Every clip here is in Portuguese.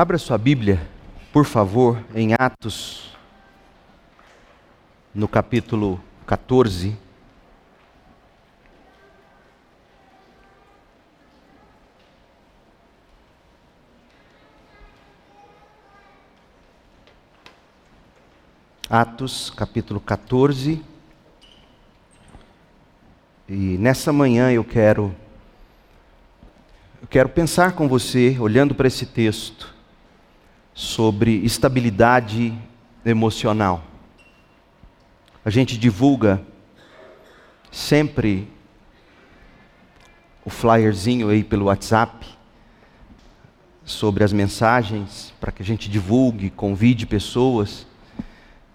Abra sua Bíblia, por favor, em Atos, no capítulo 14. Atos, capítulo 14. E nessa manhã eu quero eu quero pensar com você, olhando para esse texto, sobre estabilidade emocional. A gente divulga sempre o flyerzinho aí pelo WhatsApp sobre as mensagens para que a gente divulgue, convide pessoas.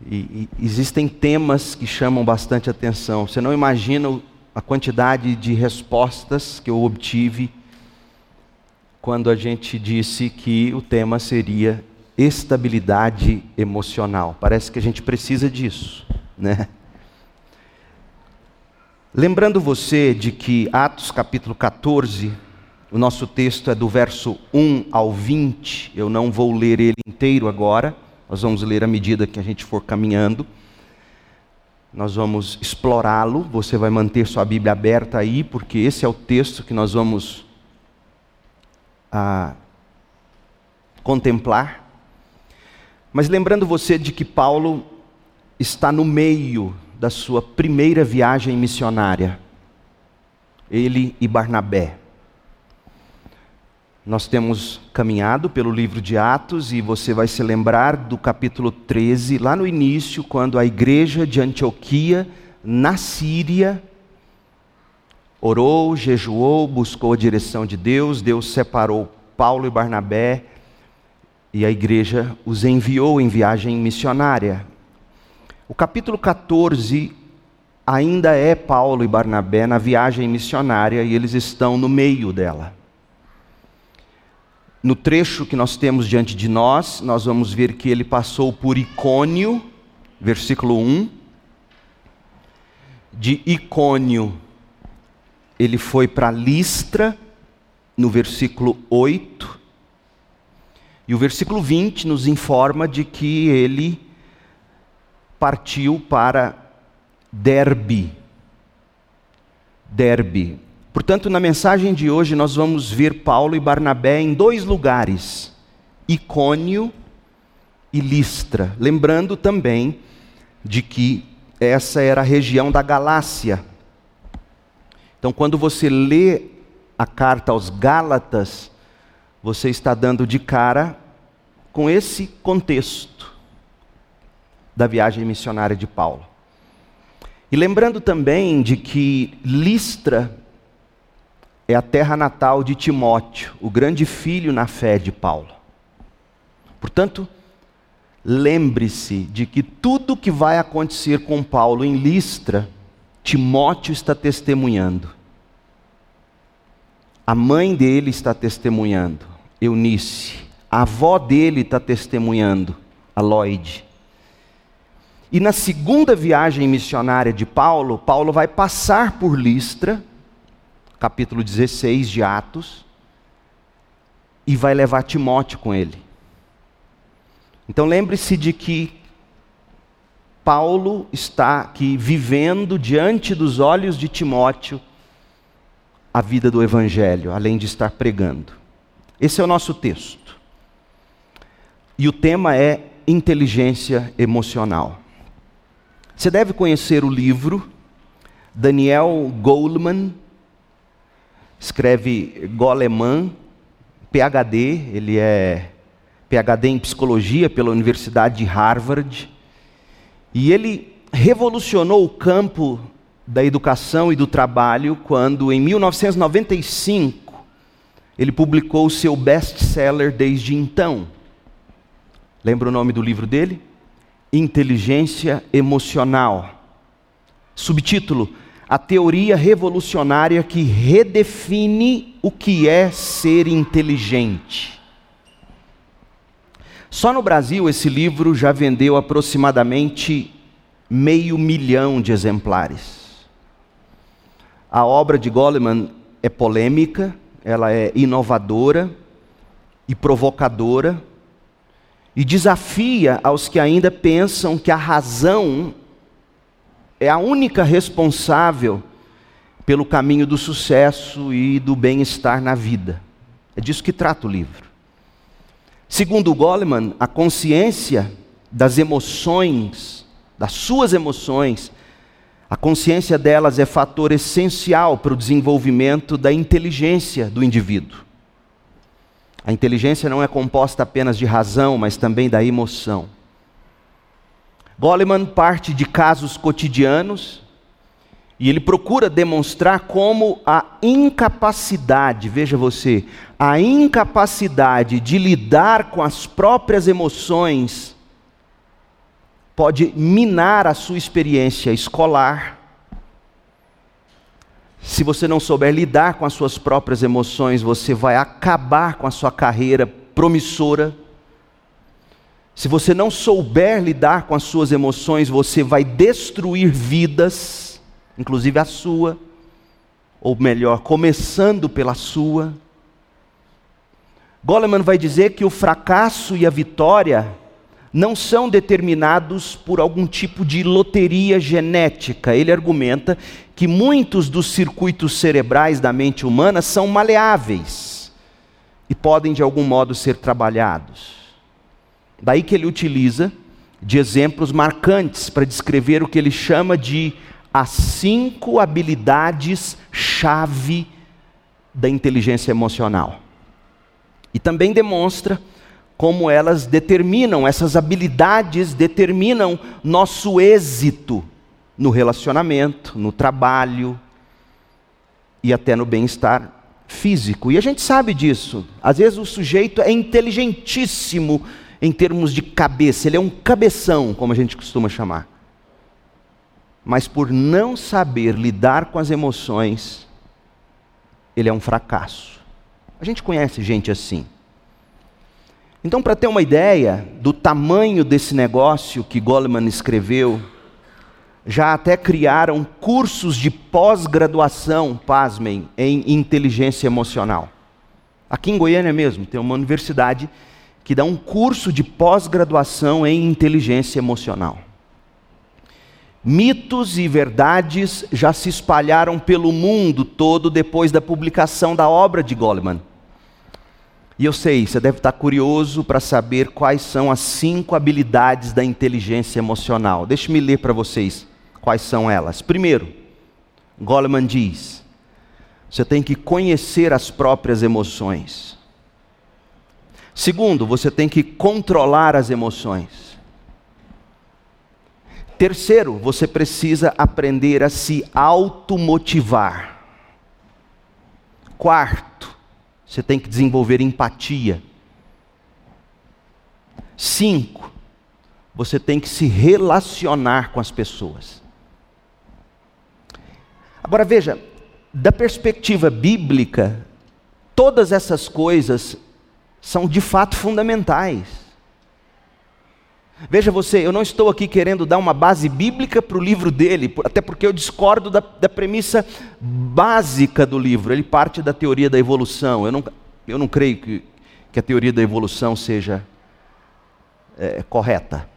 E, e, existem temas que chamam bastante atenção. Você não imagina a quantidade de respostas que eu obtive quando a gente disse que o tema seria estabilidade emocional. Parece que a gente precisa disso, né? Lembrando você de que Atos capítulo 14, o nosso texto é do verso 1 ao 20, eu não vou ler ele inteiro agora, nós vamos ler à medida que a gente for caminhando. Nós vamos explorá-lo, você vai manter sua Bíblia aberta aí, porque esse é o texto que nós vamos ah, contemplar. Mas lembrando você de que Paulo está no meio da sua primeira viagem missionária, ele e Barnabé. Nós temos caminhado pelo livro de Atos e você vai se lembrar do capítulo 13, lá no início, quando a igreja de Antioquia, na Síria, orou, jejuou, buscou a direção de Deus, Deus separou Paulo e Barnabé e a igreja os enviou em viagem missionária. O capítulo 14 ainda é Paulo e Barnabé na viagem missionária e eles estão no meio dela. No trecho que nós temos diante de nós, nós vamos ver que ele passou por Icônio, versículo 1. De Icônio, ele foi para Listra, no versículo 8. E o versículo 20 nos informa de que ele partiu para Derbe. Derbe. Portanto, na mensagem de hoje nós vamos ver Paulo e Barnabé em dois lugares, Icônio e Listra, lembrando também de que essa era a região da Galácia. Então, quando você lê a carta aos Gálatas, você está dando de cara com esse contexto da viagem missionária de Paulo. E lembrando também de que Listra é a terra natal de Timóteo, o grande filho na fé de Paulo. Portanto, lembre-se de que tudo que vai acontecer com Paulo em Listra, Timóteo está testemunhando. A mãe dele está testemunhando, Eunice. A avó dele está testemunhando, a Lloyd. E na segunda viagem missionária de Paulo, Paulo vai passar por Listra capítulo 16 de Atos, e vai levar Timóteo com ele. Então lembre-se de que Paulo está aqui vivendo diante dos olhos de Timóteo a vida do Evangelho, além de estar pregando. Esse é o nosso texto. E o tema é inteligência emocional. Você deve conhecer o livro Daniel Goleman, escreve Goleman, PhD, ele é PhD em psicologia pela Universidade de Harvard, e ele revolucionou o campo da educação e do trabalho quando, em 1995, ele publicou o seu best-seller desde então. Lembra o nome do livro dele? Inteligência Emocional. Subtítulo: a teoria revolucionária que redefine o que é ser inteligente. Só no Brasil esse livro já vendeu aproximadamente meio milhão de exemplares. A obra de Goleman é polêmica, ela é inovadora e provocadora, e desafia aos que ainda pensam que a razão é a única responsável pelo caminho do sucesso e do bem-estar na vida. É disso que trata o livro. Segundo Goleman, a consciência das emoções, das suas emoções, a consciência delas é fator essencial para o desenvolvimento da inteligência do indivíduo. A inteligência não é composta apenas de razão, mas também da emoção. Goleman parte de casos cotidianos e ele procura demonstrar como a incapacidade, veja você, a incapacidade de lidar com as próprias emoções pode minar a sua experiência escolar. Se você não souber lidar com as suas próprias emoções, você vai acabar com a sua carreira promissora. Se você não souber lidar com as suas emoções, você vai destruir vidas, inclusive a sua, ou melhor, começando pela sua. Goleman vai dizer que o fracasso e a vitória não são determinados por algum tipo de loteria genética. Ele argumenta que muitos dos circuitos cerebrais da mente humana são maleáveis e podem de algum modo ser trabalhados. Daí que ele utiliza de exemplos marcantes para descrever o que ele chama de as cinco habilidades-chave da inteligência emocional. E também demonstra como elas determinam, essas habilidades determinam nosso êxito no relacionamento, no trabalho e até no bem-estar físico. E a gente sabe disso. Às vezes o sujeito é inteligentíssimo em termos de cabeça, ele é um cabeção, como a gente costuma chamar. Mas por não saber lidar com as emoções, ele é um fracasso. A gente conhece gente assim. Então, para ter uma ideia do tamanho desse negócio que Goleman escreveu, já até criaram cursos de pós-graduação, pasmem, em inteligência emocional. Aqui em Goiânia mesmo, tem uma universidade que dá um curso de pós-graduação em inteligência emocional. Mitos e verdades já se espalharam pelo mundo todo depois da publicação da obra de Goleman. E eu sei, você deve estar curioso para saber quais são as cinco habilidades da inteligência emocional. Deixe-me ler para vocês quais são elas. Primeiro, Goleman diz: você tem que conhecer as próprias emoções. Segundo, você tem que controlar as emoções. Terceiro, você precisa aprender a se automotivar. Quarto, você tem que desenvolver empatia. Cinco, você tem que se relacionar com as pessoas. Agora veja, da perspectiva bíblica, todas essas coisas são de fato fundamentais. Veja você, eu não estou aqui querendo dar uma base bíblica para o livro dele, até porque eu discordo da, da, premissa básica do livro. Ele parte da teoria da evolução. Eu não, eu não creio que, que a teoria da evolução seja é, correta.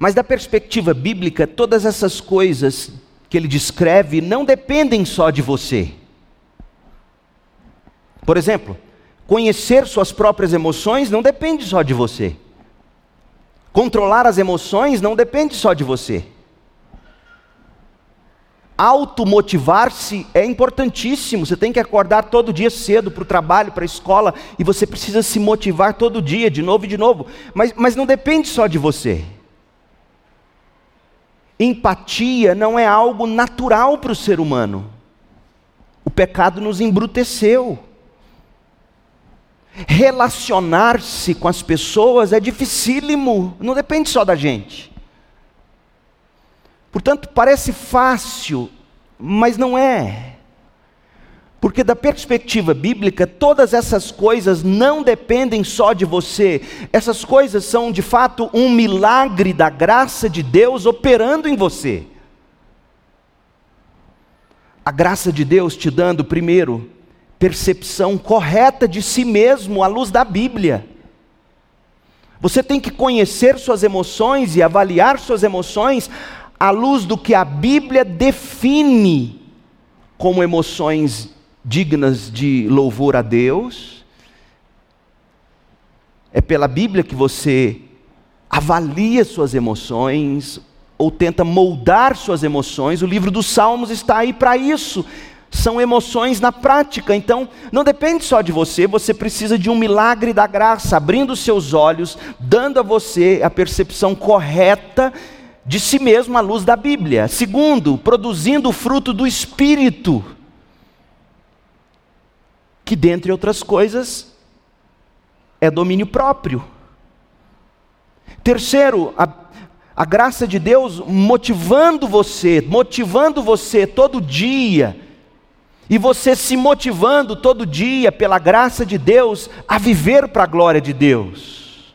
Mas da perspectiva bíblica, todas essas coisas que ele descreve não dependem só de você. Por exemplo, conhecer suas próprias emoções não depende só de você. Controlar as emoções não depende só de você. Automotivar-se é importantíssimo. Você tem que acordar todo dia cedo para o trabalho, para a escola, e você precisa se motivar todo dia, de novo e de novo. Mas, mas não depende só de você. Empatia não é algo natural para o ser humano. O pecado nos embruteceu. Relacionar-se com as pessoas é dificílimo, não depende só da gente. Portanto, parece fácil, mas não é. Porque, da perspectiva bíblica, todas essas coisas não dependem só de você, essas coisas são de fato um milagre da graça de Deus operando em você. A graça de Deus te dando, primeiro, percepção correta de si mesmo à luz da Bíblia. Você tem que conhecer suas emoções e avaliar suas emoções à luz do que a Bíblia define como emoções dignas de louvor a Deus. É pela Bíblia que você avalia suas emoções ou tenta moldar suas emoções. O livro dos Salmos está aí para isso são emoções na prática. Então, não depende só de você, você precisa de um milagre da graça, abrindo seus olhos, dando a você a percepção correta de si mesmo à luz da Bíblia. Segundo, produzindo o fruto do Espírito, que, dentre outras coisas, é domínio próprio. Terceiro, a, a graça de Deus motivando você, motivando você todo dia e você se motivando todo dia pela graça de Deus a viver para a glória de Deus.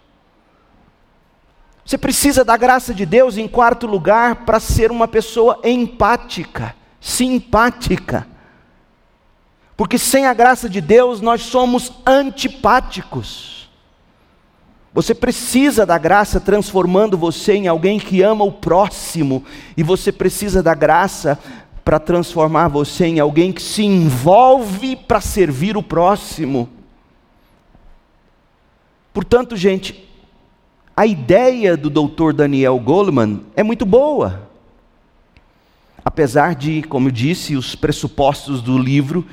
Você precisa da graça de Deus em quarto lugar para ser uma pessoa empática, simpática. Porque sem a graça de Deus nós somos antipáticos. Você precisa da graça transformando você em alguém que ama o próximo, e você precisa da graça para transformar você em alguém que se envolve para servir o próximo. Portanto, gente, a ideia do Dr. Daniel Goleman é muito boa. Apesar de, como eu disse, os pressupostos do livro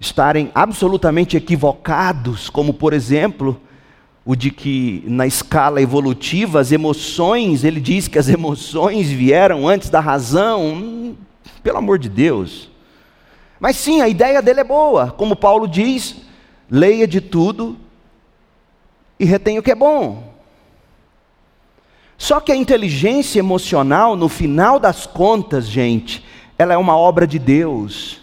estarem absolutamente equivocados, como por exemplo, o de que na escala evolutiva as emoções, ele diz que as emoções vieram antes da razão, pelo amor de Deus. Mas sim, a ideia dele é boa. Como Paulo diz, leia de tudo e retenha o que é bom. Só que a inteligência emocional, no final das contas, gente, ela é uma obra de Deus.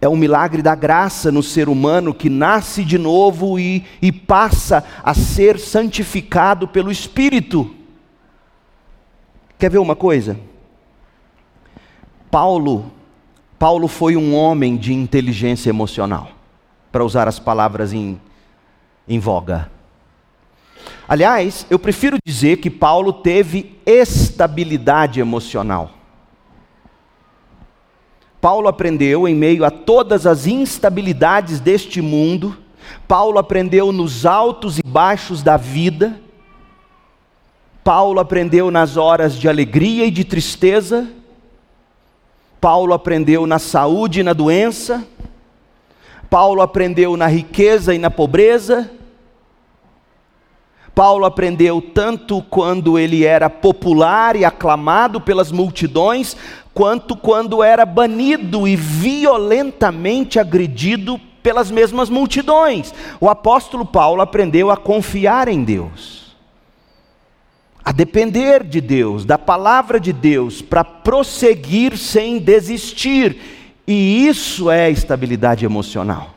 É um milagre da graça no ser humano que nasce de novo e, e passa a ser santificado pelo Espírito. Quer ver uma coisa? Paulo, Paulo foi um homem de inteligência emocional, para usar as palavras em, em voga. Aliás, eu prefiro dizer que Paulo teve estabilidade emocional. Paulo aprendeu em meio a todas as instabilidades deste mundo, Paulo aprendeu nos altos e baixos da vida, Paulo aprendeu nas horas de alegria e de tristeza, Paulo aprendeu na saúde e na doença, Paulo aprendeu na riqueza e na pobreza, Paulo aprendeu tanto quando ele era popular e aclamado pelas multidões, quanto quando era banido e violentamente agredido pelas mesmas multidões. O apóstolo Paulo aprendeu a confiar em Deus a depender de Deus, da palavra de Deus, para prosseguir sem desistir. E isso é estabilidade emocional.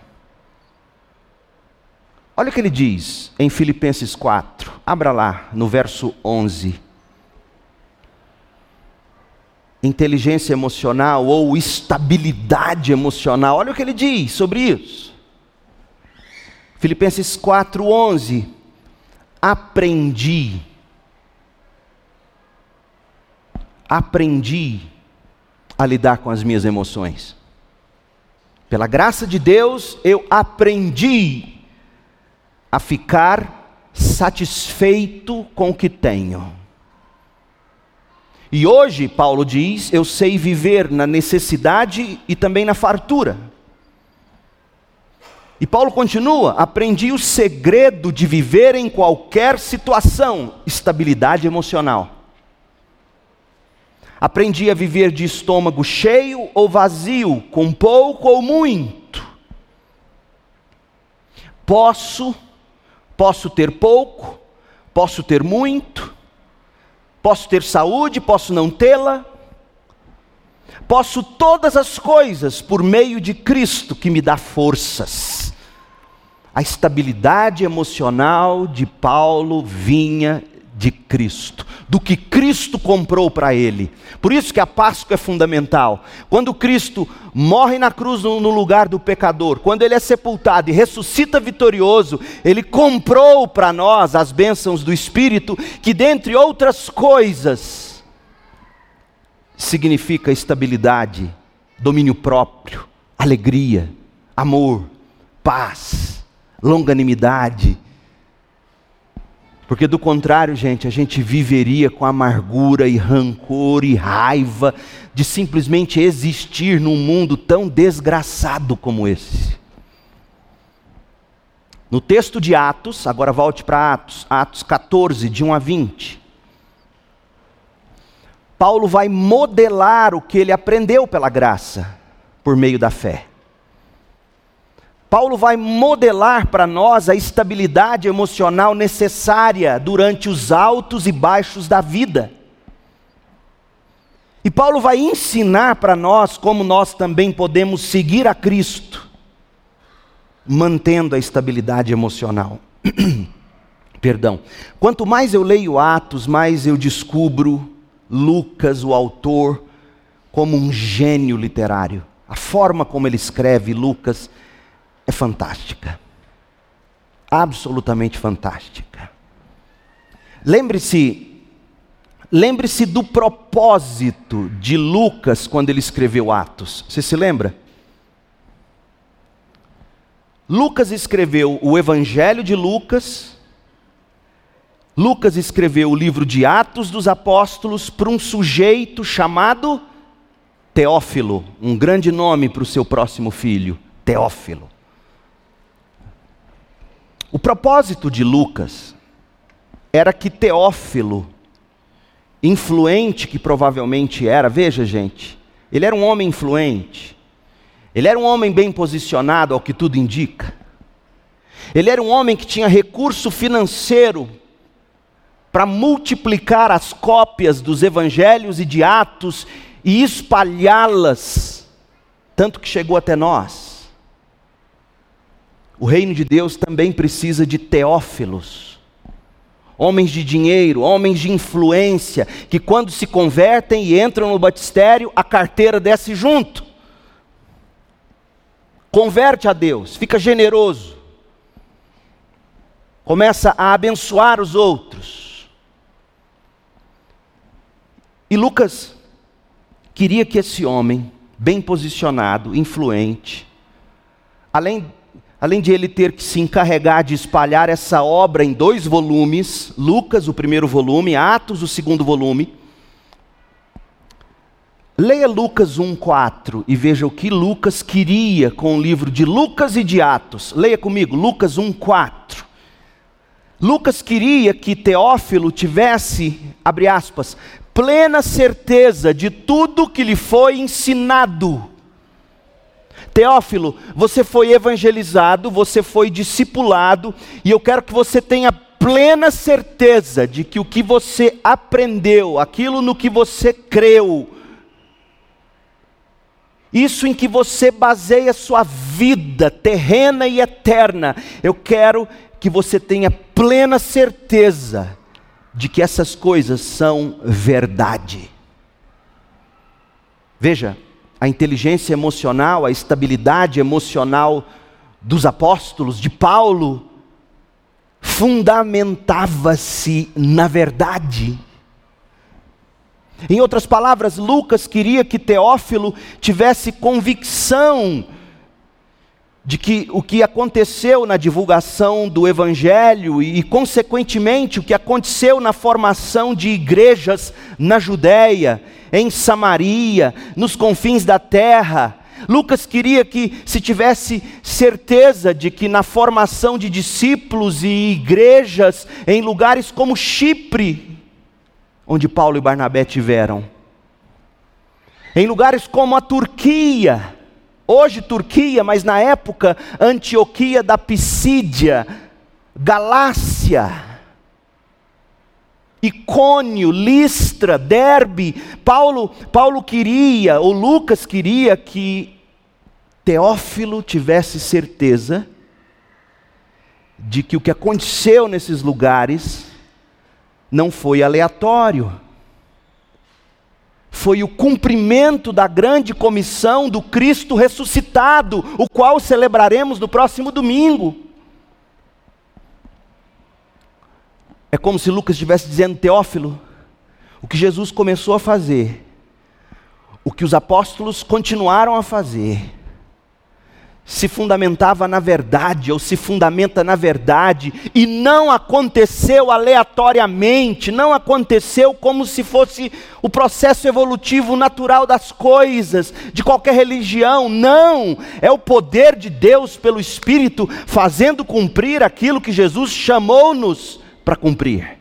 Olha o que ele diz em Filipenses 4, abra lá no verso 11. Inteligência emocional ou estabilidade emocional, olha o que ele diz sobre isso. Filipenses 4, 11. Aprendi aprendi a lidar com as minhas emoções. Pela graça de Deus, eu aprendi a ficar satisfeito com o que tenho. E hoje, Paulo diz, eu sei viver na necessidade e também na fartura. E Paulo continua: aprendi o segredo de viver em qualquer situação, estabilidade emocional. Aprendi a viver de estômago cheio ou vazio, com pouco ou muito. Posso, posso ter pouco, posso ter muito, posso ter saúde, posso não tê-la. Posso todas as coisas por meio de Cristo que me dá forças. A estabilidade emocional de Paulo vinha de Cristo, do que Cristo comprou para ele. Por isso que a Páscoa é fundamental. Quando Cristo morre na cruz no lugar do pecador, quando ele é sepultado e ressuscita vitorioso, ele comprou para nós as bênçãos do Espírito, que dentre outras coisas significa estabilidade, domínio próprio, alegria, amor, paz, longanimidade, porque do contrário, gente, a gente viveria com amargura e rancor e raiva de simplesmente existir num mundo tão desgraçado como esse. No texto de Atos, agora volte para Atos, Atos 14, de 1 a 20. Paulo vai modelar o que ele aprendeu pela graça, por meio da fé. Paulo vai modelar para nós a estabilidade emocional necessária durante os altos e baixos da vida. E Paulo vai ensinar para nós como nós também podemos seguir a Cristo, mantendo a estabilidade emocional. Perdão. Quanto mais eu leio Atos, mais eu descubro Lucas, o autor, como um gênio literário. A forma como ele escreve Lucas é fantástica. Absolutamente fantástica. Lembre-se, lembre-se do propósito de Lucas quando ele escreveu Atos. Você se lembra? Lucas escreveu o Evangelho de Lucas. Lucas escreveu o livro de Atos dos Apóstolos para um sujeito chamado Teófilo, um grande nome para o seu próximo filho, Teófilo. O propósito de Lucas era que Teófilo, influente que provavelmente era, veja gente, ele era um homem influente, ele era um homem bem posicionado, ao que tudo indica. Ele era um homem que tinha recurso financeiro para multiplicar as cópias dos evangelhos e de Atos e espalhá-las, tanto que chegou até nós. O reino de Deus também precisa de teófilos, homens de dinheiro, homens de influência, que quando se convertem e entram no batistério, a carteira desce junto. Converte a Deus, fica generoso, começa a abençoar os outros. E Lucas queria que esse homem, bem posicionado, influente, além além de ele ter que se encarregar de espalhar essa obra em dois volumes, Lucas, o primeiro volume, Atos, o segundo volume. Leia Lucas 1,4 e veja o que Lucas queria com o livro de Lucas e de Atos. Leia comigo, Lucas 1,4. Lucas queria que Teófilo tivesse, abre aspas, plena certeza de tudo que lhe foi ensinado Teófilo, você foi evangelizado, você foi discipulado, e eu quero que você tenha plena certeza de que o que você aprendeu, aquilo no que você creu, isso em que você baseia sua vida terrena e eterna, eu quero que você tenha plena certeza de que essas coisas são verdade. Veja, a inteligência emocional, a estabilidade emocional dos apóstolos, de Paulo, fundamentava-se na verdade. Em outras palavras, Lucas queria que Teófilo tivesse convicção de que o que aconteceu na divulgação do Evangelho e, consequentemente, o que aconteceu na formação de igrejas na Judéia, em Samaria, nos confins da terra, Lucas queria que se tivesse certeza de que na formação de discípulos e igrejas em lugares como Chipre, onde Paulo e Barnabé tiveram, em lugares como a Turquia, Hoje Turquia, mas na época Antioquia da Pisídia, Galácia, Icônio, Listra, Derbe. Paulo, Paulo queria, ou Lucas queria que Teófilo tivesse certeza de que o que aconteceu nesses lugares não foi aleatório. Foi o cumprimento da grande comissão do Cristo ressuscitado, o qual celebraremos no próximo domingo. É como se Lucas estivesse dizendo, Teófilo, o que Jesus começou a fazer, o que os apóstolos continuaram a fazer, se fundamentava na verdade, ou se fundamenta na verdade, e não aconteceu aleatoriamente, não aconteceu como se fosse o processo evolutivo natural das coisas, de qualquer religião, não, é o poder de Deus pelo Espírito fazendo cumprir aquilo que Jesus chamou-nos para cumprir: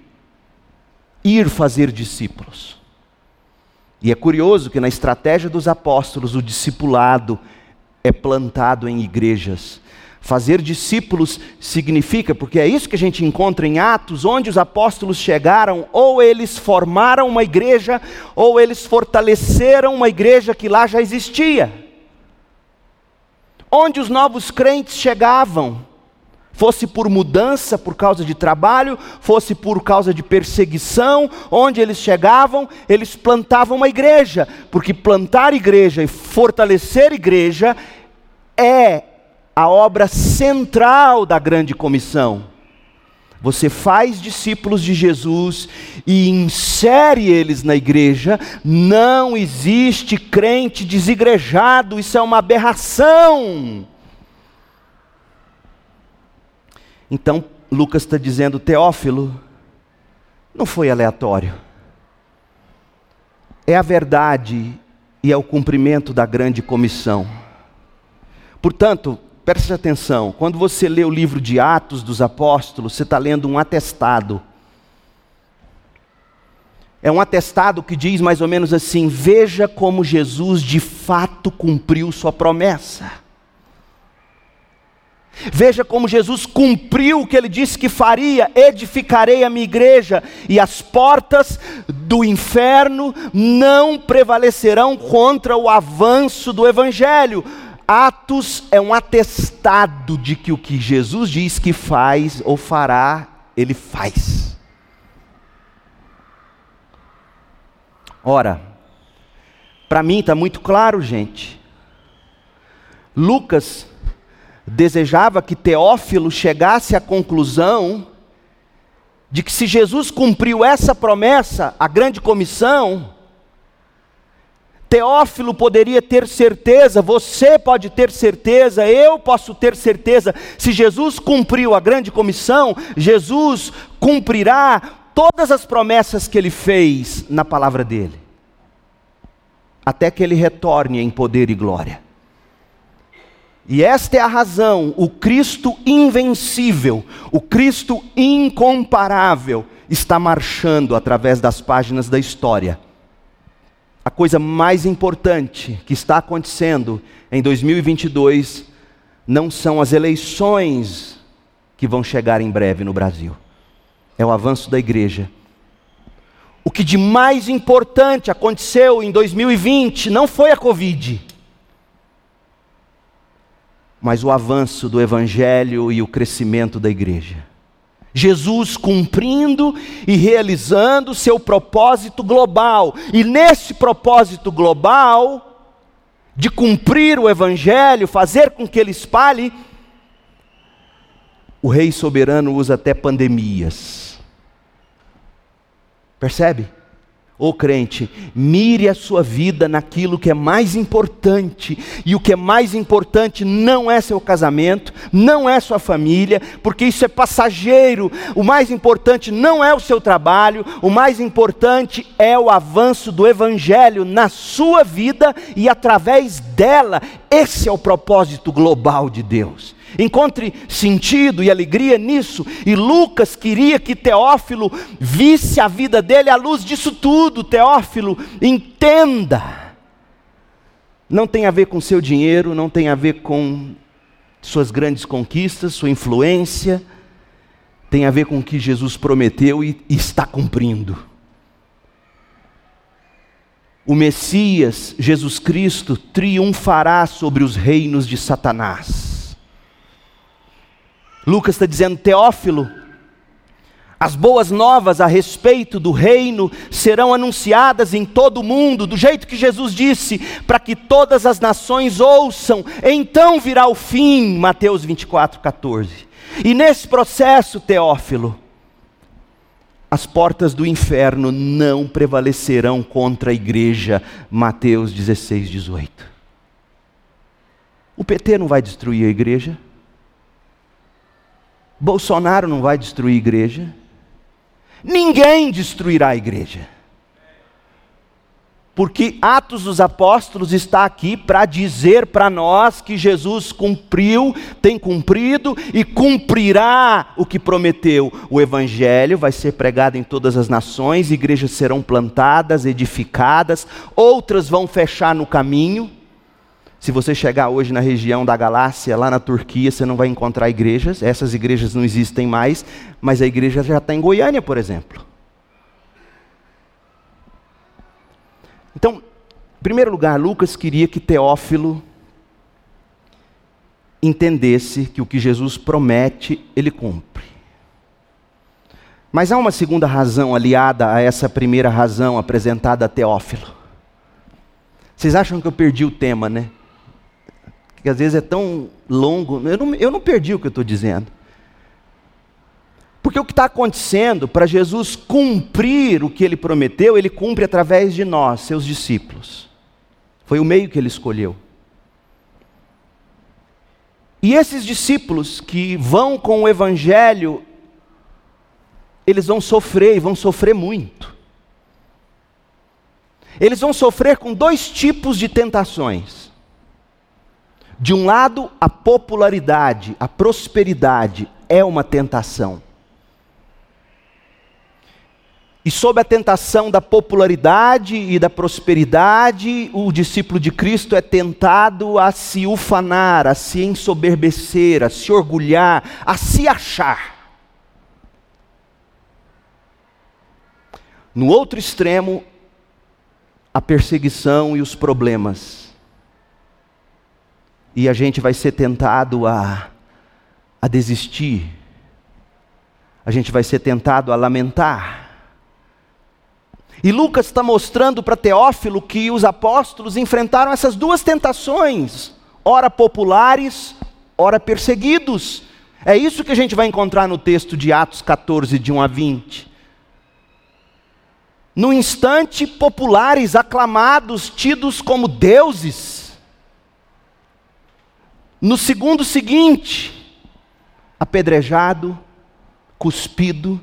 ir fazer discípulos. E é curioso que na estratégia dos apóstolos, o discipulado, é plantado em igrejas. Fazer discípulos significa, porque é isso que a gente encontra em Atos, onde os apóstolos chegaram, ou eles formaram uma igreja, ou eles fortaleceram uma igreja que lá já existia. Onde os novos crentes chegavam, fosse por mudança, por causa de trabalho, fosse por causa de perseguição, onde eles chegavam, eles plantavam uma igreja, porque plantar igreja e fortalecer igreja é a obra central da grande comissão. Você faz discípulos de Jesus e insere eles na igreja, não existe crente desigrejado, isso é uma aberração. Então, Lucas está dizendo, Teófilo, não foi aleatório. É a verdade e é o cumprimento da grande comissão. Portanto, preste atenção, quando você lê o livro de Atos dos Apóstolos, você está lendo um atestado. É um atestado que diz mais ou menos assim: veja como Jesus de fato cumpriu sua promessa. Veja como Jesus cumpriu o que ele disse que faria: edificarei a minha igreja, e as portas do inferno não prevalecerão contra o avanço do evangelho. Atos é um atestado de que o que Jesus diz que faz ou fará, ele faz. Ora, para mim está muito claro, gente. Lucas desejava que Teófilo chegasse à conclusão de que se Jesus cumpriu essa promessa, a grande comissão, Teófilo poderia ter certeza, você pode ter certeza, eu posso ter certeza, se Jesus cumpriu a grande comissão, Jesus cumprirá todas as promessas que ele fez na palavra dele, até que ele retorne em poder e glória. E esta é a razão, o Cristo invencível, o Cristo incomparável, está marchando através das páginas da história. A coisa mais importante que está acontecendo em 2022 não são as eleições que vão chegar em breve no Brasil, é o avanço da igreja. O que de mais importante aconteceu em 2020 não foi a Covid mas o avanço do Evangelho e o crescimento da igreja. Jesus cumprindo e realizando seu propósito global, e nesse propósito global, de cumprir o Evangelho, fazer com que ele espalhe, o Rei soberano usa até pandemias. Percebe? Ô oh, crente, mire a sua vida naquilo que é mais importante, e o que é mais importante não é seu casamento, não é sua família, porque isso é passageiro. O mais importante não é o seu trabalho, o mais importante é o avanço do Evangelho na sua vida e através dela. Esse é o propósito global de Deus. Encontre sentido e alegria nisso. E Lucas queria que Teófilo visse a vida dele à luz disso tudo. Teófilo, entenda. Não tem a ver com seu dinheiro, não tem a ver com suas grandes conquistas, sua influência. Tem a ver com o que Jesus prometeu e, está cumprindo. O Messias, Jesus Cristo, triunfará sobre os reinos de Satanás Lucas está dizendo, Teófilo, As boas novas a respeito do reino serão anunciadas em todo o mundo, do jeito que Jesus disse, para que todas as nações ouçam, então virá o fim. Mateus 24, 14. E nesse processo, Teófilo, as portas do inferno não prevalecerão contra a igreja. Mateus 16, 18. O PT não vai destruir a igreja. Bolsonaro não vai destruir a igreja. Ninguém destruirá a igreja. Porque Atos dos Apóstolos está aqui para dizer para nós que Jesus cumpriu, tem cumprido e cumprirá o que prometeu. O Evangelho vai ser pregado em todas as nações, igrejas serão plantadas, edificadas, outras vão fechar no caminho. Se você chegar hoje na região da Galácia, lá na Turquia, você não vai encontrar igrejas, essas igrejas não existem mais, mas a igreja já está em Goiânia, por exemplo. Então, em primeiro lugar, Lucas queria que Teófilo entendesse que o que Jesus promete, ele cumpre. Mas há uma segunda razão aliada a essa primeira razão apresentada a Teófilo. Vocês acham que eu perdi o tema, né? Que às vezes é tão longo. Eu não, eu não perdi o que eu estou dizendo. Porque o que está acontecendo para Jesus cumprir o que ele prometeu, ele cumpre através de nós, seus discípulos. Foi o meio que ele escolheu. E esses discípulos que vão com o Evangelho, eles vão sofrer e vão sofrer muito. Eles vão sofrer com dois tipos de tentações. De um lado, a popularidade, a prosperidade é uma tentação. E sob a tentação da popularidade e da prosperidade, o discípulo de Cristo é tentado a se ufanar, a se ensoberbecer, a se orgulhar, a se achar. No outro extremo, a perseguição e os problemas e a gente vai ser tentado a, a desistir, a gente vai ser tentado a lamentar. E Lucas está mostrando para Teófilo que os apóstolos enfrentaram essas duas tentações, ora populares, ora perseguidos. É isso que a gente vai encontrar no texto de Atos 14, de 1 a 20. No instante, populares, aclamados, tidos como deuses, no segundo seguinte, apedrejado, cuspido,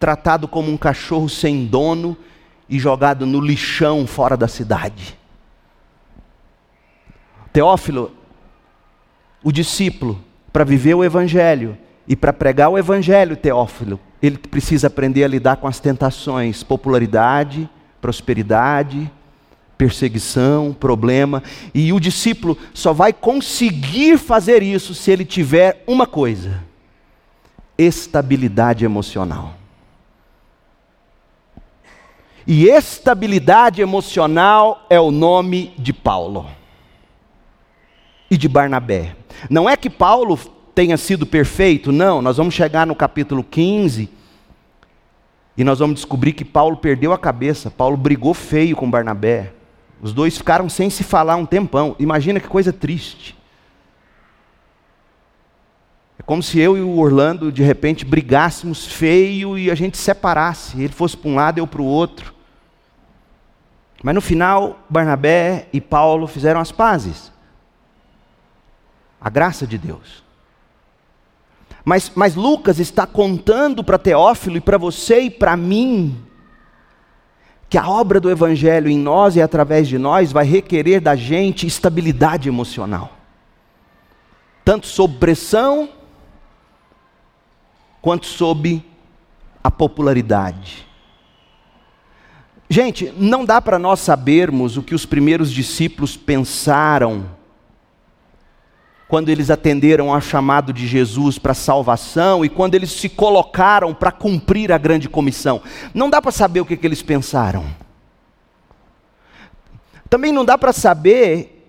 tratado como um cachorro sem dono e jogado no lixão fora da cidade. Teófilo, o discípulo, para viver o Evangelho e para pregar o Evangelho, Teófilo, ele precisa aprender a lidar com as tentações, popularidade, prosperidade, perseguição, problema, e o discípulo só vai conseguir fazer isso se ele tiver uma coisa: estabilidade emocional. E estabilidade emocional é o nome de Paulo e de Barnabé. Não é que Paulo tenha sido perfeito, não, nós vamos chegar no capítulo 15 e nós vamos descobrir que Paulo perdeu a cabeça, Paulo brigou feio com Barnabé. Os dois ficaram sem se falar um tempão. Imagina que coisa triste. É como se eu e o Orlando de repente brigássemos feio e a gente separasse. Ele fosse para um lado eu para o outro. Mas no final, Barnabé e Paulo fizeram as pazes. A graça de Deus. Mas, mas Lucas está contando para Teófilo e para você e para mim que a obra do Evangelho em nós e através de nós vai requerer da gente estabilidade emocional, tanto sob pressão, quanto sob a popularidade. Gente, não dá para nós sabermos o que os primeiros discípulos pensaram quando eles atenderam ao chamado de Jesus para salvação e quando eles se colocaram para cumprir a grande comissão. Não dá para saber o que, que eles pensaram. Também não dá para saber,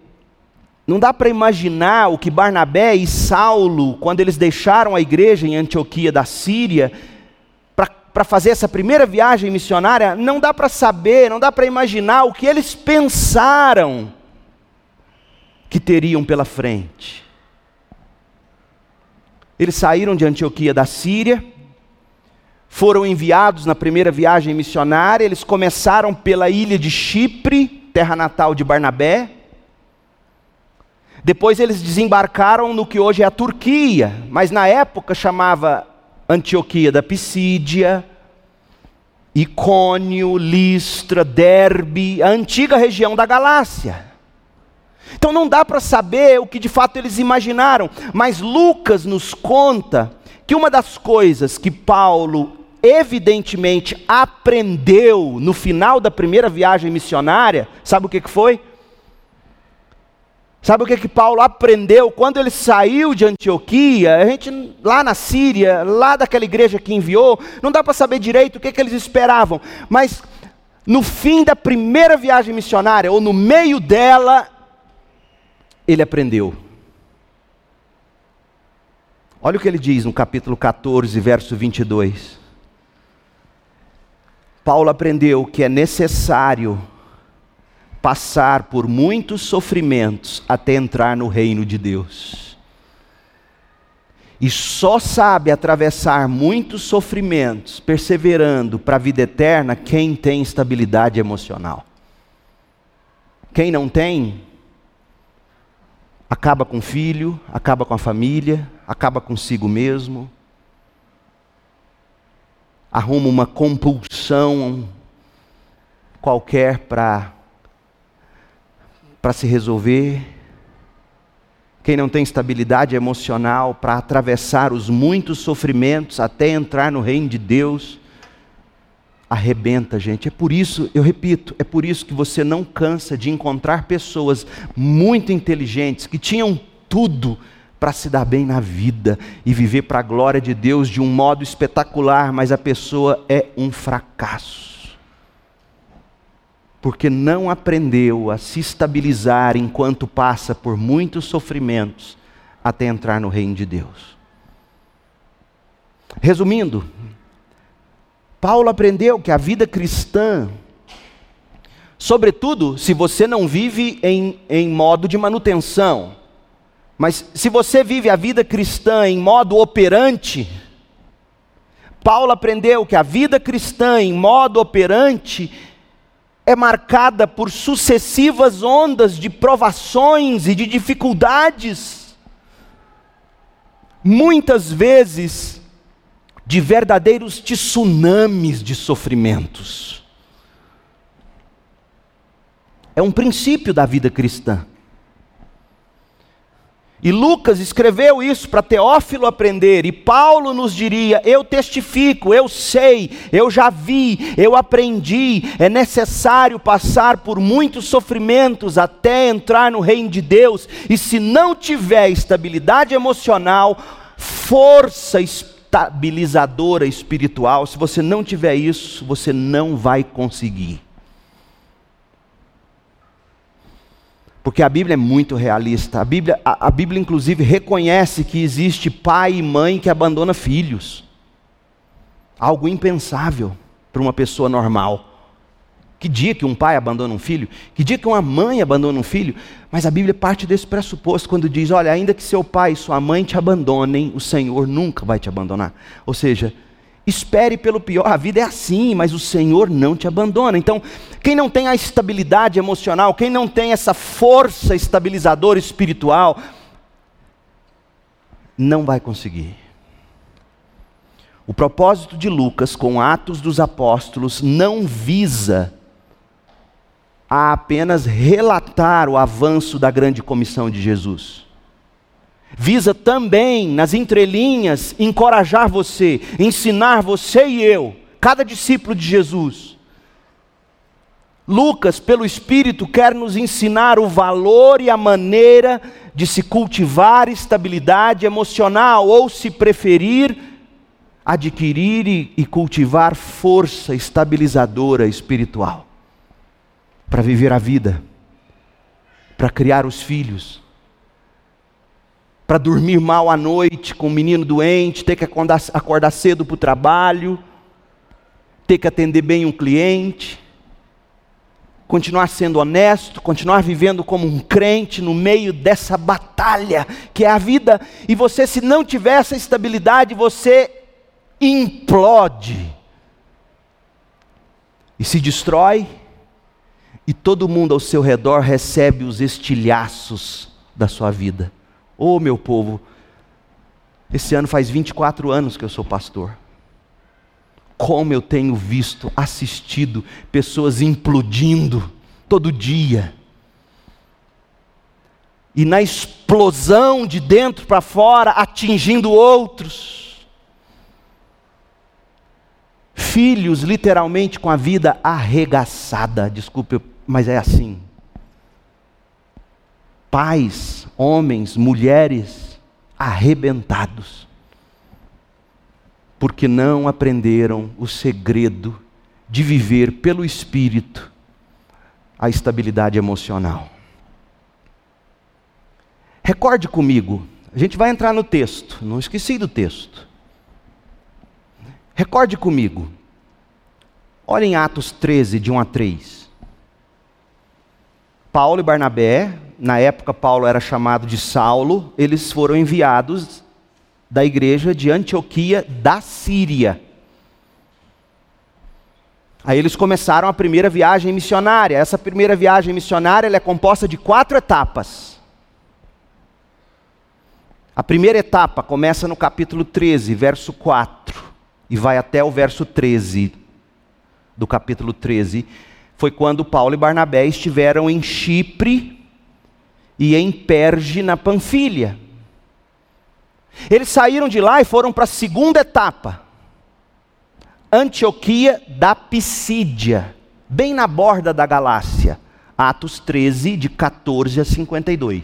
não dá para imaginar o que Barnabé e Saulo, quando eles deixaram a igreja em Antioquia da Síria, para fazer essa primeira viagem missionária, não dá para saber, não dá para imaginar o que eles pensaram que teriam pela frente. Eles saíram de Antioquia da Síria, foram enviados na primeira viagem missionária, eles começaram pela ilha de Chipre, terra natal de Barnabé. Depois eles desembarcaram no que hoje é a Turquia, mas na época chamava Antioquia da Pisídia, Icônio, Listra, Derbe, a antiga região da Galácia. Então não dá para saber o que de fato eles imaginaram, mas Lucas nos conta que uma das coisas que Paulo evidentemente aprendeu no final da primeira viagem missionária, sabe o que, que foi? Sabe o que, que Paulo aprendeu quando ele saiu de Antioquia? A gente lá na Síria, lá daquela igreja que enviou, não dá para saber direito o que, que eles esperavam, mas no fim da primeira viagem missionária, ou no meio dela, ele aprendeu. Olha o que ele diz no capítulo 14, verso 22. Paulo aprendeu que é necessário passar por muitos sofrimentos até entrar no reino de Deus. E só sabe atravessar muitos sofrimentos, perseverando para a vida eterna, quem tem estabilidade emocional. Quem não tem, acaba com o filho, acaba com a família, acaba consigo mesmo, arruma uma compulsão qualquer para para se resolver. Quem não tem estabilidade emocional para atravessar os muitos sofrimentos até entrar no reino de Deus, arrebenta, gente. É por isso, eu repito, é por isso que você não cansa de encontrar pessoas muito inteligentes que tinham tudo para se dar bem na vida e viver para a glória de Deus de um modo espetacular, mas a pessoa é um fracasso. Porque não aprendeu a se estabilizar enquanto passa por muitos sofrimentos até entrar no reino de Deus. Resumindo, Paulo aprendeu que a vida cristã, sobretudo se você não vive em, em modo de manutenção, mas se você vive a vida cristã em modo operante, Paulo aprendeu que a vida cristã em modo operante é marcada por sucessivas ondas de provações e de dificuldades. Muitas vezes de verdadeiros tsunamis de sofrimentos. É um princípio da vida cristã. E Lucas escreveu isso para Teófilo aprender, e Paulo nos diria: Eu testifico, eu sei, eu já vi, eu aprendi. É necessário passar por muitos sofrimentos até entrar no reino de Deus, e se não tiver estabilidade emocional, força espiritual, estabilizadora espiritual, se você não tiver isso, você não vai conseguir. Porque a Bíblia é muito realista. A Bíblia, a, a Bíblia, inclusive, reconhece que existe pai e mãe que abandona filhos. Algo impensável para uma pessoa normal. Que dia que um pai abandona um filho? Que dia que uma mãe abandona um filho? Mas a Bíblia parte desse pressuposto quando diz: olha, ainda que seu pai e sua mãe te abandonem, o Senhor nunca vai te abandonar. Ou seja, espere pelo pior, a vida é assim, mas o Senhor não te abandona. Então, quem não tem a estabilidade emocional, quem não tem essa força estabilizadora espiritual, não vai conseguir. O propósito de Lucas com Atos dos Apóstolos não visa a apenas relatar o avanço da grande comissão de Jesus. Visa também, nas entrelinhas, encorajar você, ensinar você e eu, cada discípulo de Jesus. Lucas, pelo Espírito, quer nos ensinar o valor e a maneira de se cultivar estabilidade emocional, ou, se preferir, adquirir e, cultivar força estabilizadora espiritual para viver a vida, para criar os filhos, para dormir mal à noite com o um menino doente, ter que acordar, acordar cedo para o trabalho, ter que atender bem um cliente, continuar sendo honesto, continuar vivendo como um crente no meio dessa batalha que é a vida. E você, se não tiver essa estabilidade, você implode e se destrói, e todo mundo ao seu redor recebe os estilhaços da sua vida. Oh, meu povo, esse ano faz 24 anos que eu sou pastor como eu tenho visto, assistido pessoas implodindo todo dia. E na explosão de dentro para fora, atingindo outros. Filhos, literalmente, com a vida arregaçada, desculpe, mas é assim. Pais, homens, mulheres, arrebentados porque não aprenderam o segredo de viver pelo Espírito a estabilidade emocional. Recorde comigo, a gente vai entrar no texto, não esqueci do texto. Recorde comigo, olha em Atos 13, de 1 a 3. Paulo e Barnabé, na época Paulo era chamado de Saulo, eles foram enviados da igreja de Antioquia da Síria. Aí eles começaram a primeira viagem missionária. Essa primeira viagem missionária é composta de quatro etapas. A primeira etapa começa no capítulo 13, verso 4, e vai até o verso 13 do capítulo 13. Foi quando Paulo e Barnabé estiveram em Chipre e em Perge, na Panfilha. Eles saíram de lá e foram para a segunda etapa, Antioquia da Pisídia, bem na borda da Galácia. Atos 13, de 14 a 52.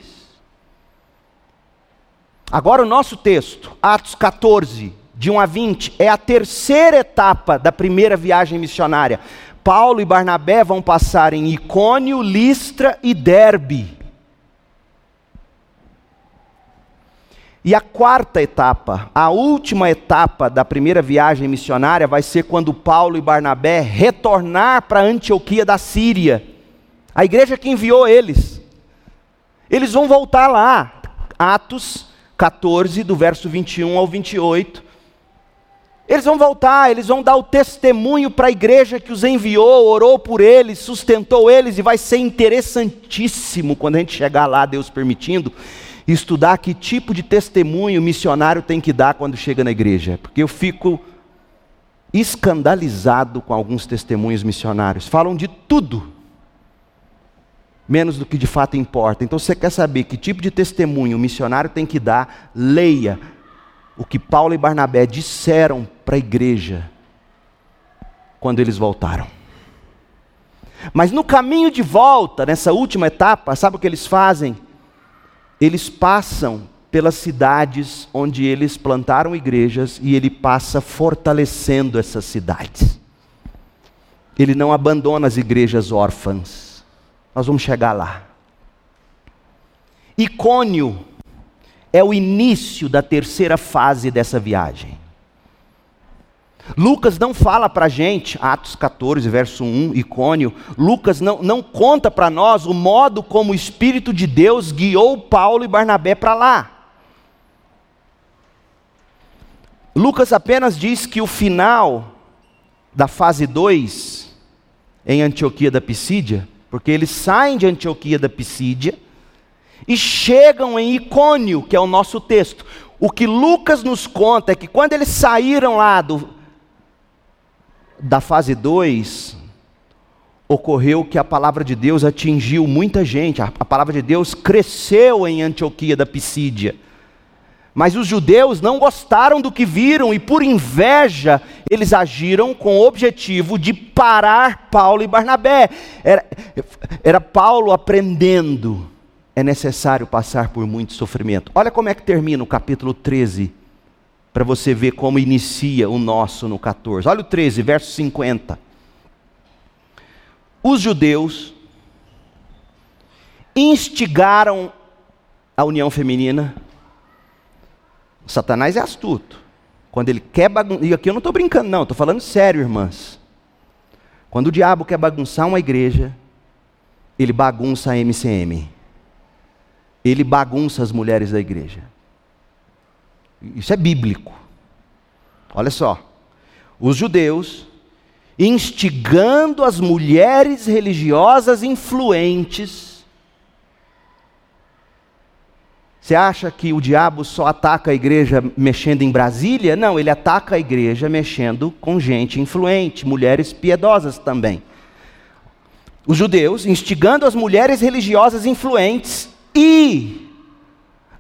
Agora o nosso texto, Atos 14, de 1 a 20, é a terceira etapa da primeira viagem missionária. Paulo e Barnabé vão passar em Icônio, Listra e Derbe. E a quarta etapa, a última etapa da primeira viagem missionária, vai ser quando Paulo e Barnabé retornar para Antioquia da Síria, a igreja que enviou eles. Eles vão voltar lá, Atos 14, do verso 21 ao 28. Eles vão voltar, eles vão dar o testemunho para a igreja que os enviou, orou por eles, sustentou eles, e vai ser interessantíssimo quando a gente chegar lá, Deus permitindo estudar que tipo de testemunho o missionário tem que dar quando chega na igreja, porque eu fico escandalizado com alguns testemunhos missionários. Falam de tudo, menos do que de fato importa. Então, se você quer saber que tipo de testemunho o missionário tem que dar, leia o que Paulo e Barnabé disseram para a igreja quando eles voltaram. Mas no caminho de volta, nessa última etapa, sabe o que eles fazem? eles passam pelas cidades onde eles plantaram igrejas e ele passa fortalecendo essas cidades. Ele não abandona as igrejas órfãs. Nós vamos chegar lá. Icônio é o início da terceira fase dessa viagem. Lucas não fala para a gente, Atos 14, verso 1, icônio, Lucas não, não conta para nós o modo como o Espírito de Deus guiou Paulo e Barnabé para lá. Lucas apenas diz que o final da fase 2 em Antioquia da Pisídia, porque eles saem de Antioquia da Pisídia e chegam em Icônio, que é o nosso texto. O que Lucas nos conta é que quando eles saíram lá do, da fase 2, ocorreu que a palavra de Deus atingiu muita gente, a, a palavra de Deus cresceu em Antioquia da Pisídia. Mas os judeus não gostaram do que viram e, por inveja, eles agiram com o objetivo de parar Paulo e Barnabé. Era, era Paulo aprendendo. É necessário passar por muito sofrimento. Olha como é que termina o capítulo 13 para você ver como inicia o nosso no 14. Olha o 13, verso 50. Os judeus instigaram a união feminina. Satanás é astuto. Quando ele quer bagunçar. E aqui eu não estou brincando, não, estou falando sério, irmãs. Quando o diabo quer bagunçar uma igreja, ele bagunça a MCM. Ele bagunça as mulheres da igreja. Isso é bíblico. Olha só. Os judeus, instigando as mulheres religiosas influentes, Você acha que o diabo só ataca a igreja mexendo em Brasília? Não, ele ataca a igreja mexendo com gente influente, mulheres piedosas também. Os judeus instigando as mulheres religiosas influentes e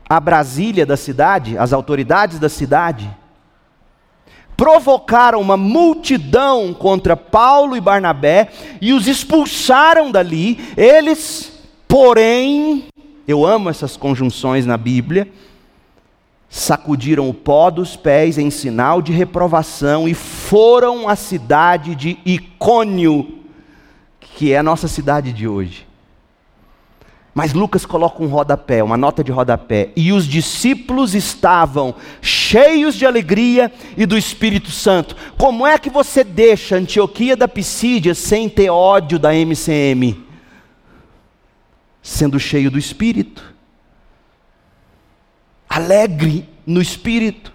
a Brasília da cidade, as autoridades da cidade, provocaram uma multidão contra Paulo e Barnabé e os expulsaram dali. Eles, porém, eu amo essas conjunções na Bíblia. Sacudiram o pó dos pés em sinal de reprovação e foram à cidade de Icônio, que é a nossa cidade de hoje. Mas Lucas coloca um rodapé, uma nota de rodapé. E os discípulos estavam cheios de alegria e do Espírito Santo. Como é que você deixa Antioquia da Pisídia sem ter ódio da MCM? sendo cheio do Espírito, alegre no Espírito.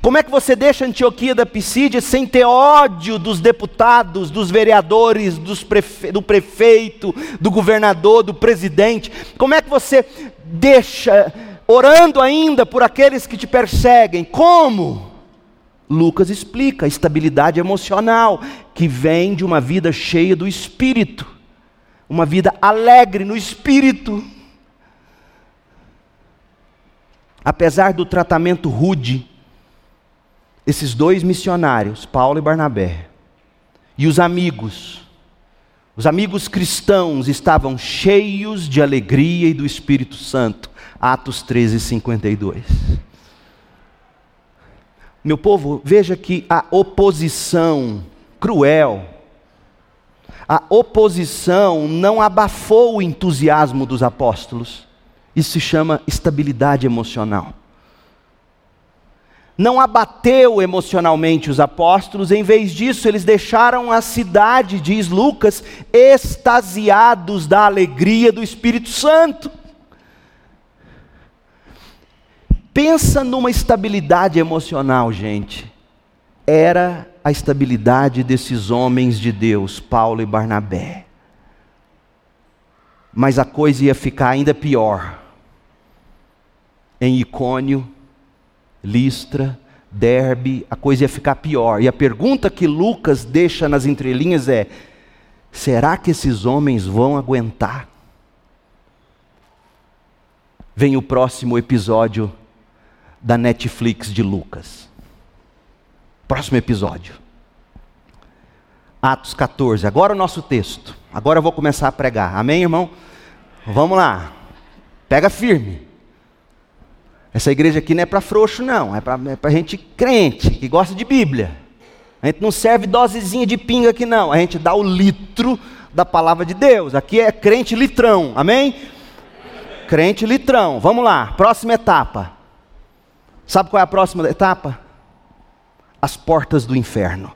Como é que você deixa Antioquia da Pisídia sem ter ódio dos deputados, dos vereadores, dos prefe... do prefeito, do governador, do presidente? Como é que você deixa orando ainda por aqueles que te perseguem? Como? Lucas explica, estabilidade emocional que vem de uma vida cheia do Espírito uma vida alegre no espírito. Apesar do tratamento rude, esses dois missionários, Paulo e Barnabé, e os amigos, os amigos cristãos estavam cheios de alegria e do Espírito Santo. Atos 13, 52. Meu povo, veja que a oposição cruel, a oposição não abafou o entusiasmo dos apóstolos. Isso se chama estabilidade emocional. Não abateu emocionalmente os apóstolos, em vez disso, eles deixaram a cidade, diz Lucas, extasiados da alegria do Espírito Santo. Pensa numa estabilidade emocional, gente. Era a estabilidade desses homens de Deus, Paulo e Barnabé. Mas a coisa ia ficar ainda pior. Em Icônio, Listra, Derbe, a coisa ia ficar pior. E a pergunta que Lucas deixa nas entrelinhas é: será que esses homens vão aguentar? Vem o próximo episódio da Netflix de Lucas. Próximo episódio. Atos 14. Agora o nosso texto. Agora eu vou começar a pregar. Amém, irmão? Vamos lá. Pega firme. Essa igreja aqui não é para frouxo, não. É para é gente crente, que gosta de Bíblia. A gente não serve dosezinha de pinga aqui, não. A gente dá o litro da palavra de Deus. Aqui é crente litrão. Amém? Crente litrão. Vamos lá. Próxima etapa. Sabe qual é a próxima etapa? as portas do inferno.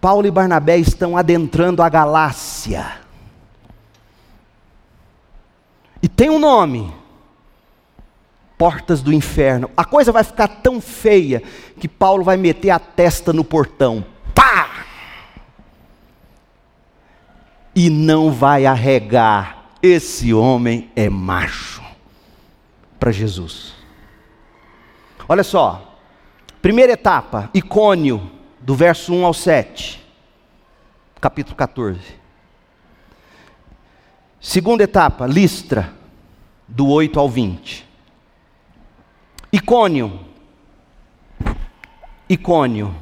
Paulo e Barnabé estão adentrando a Galácia. E tem um nome: Portas do Inferno. A coisa vai ficar tão feia que Paulo vai meter a testa no portão. Pá! E não vai arregar. Esse homem é macho para Jesus. Olha só, Primeira etapa, Icônio, do verso 1 ao 7, capítulo 14. Segunda etapa, Listra, do 8 ao 20. Icônio. Icônio.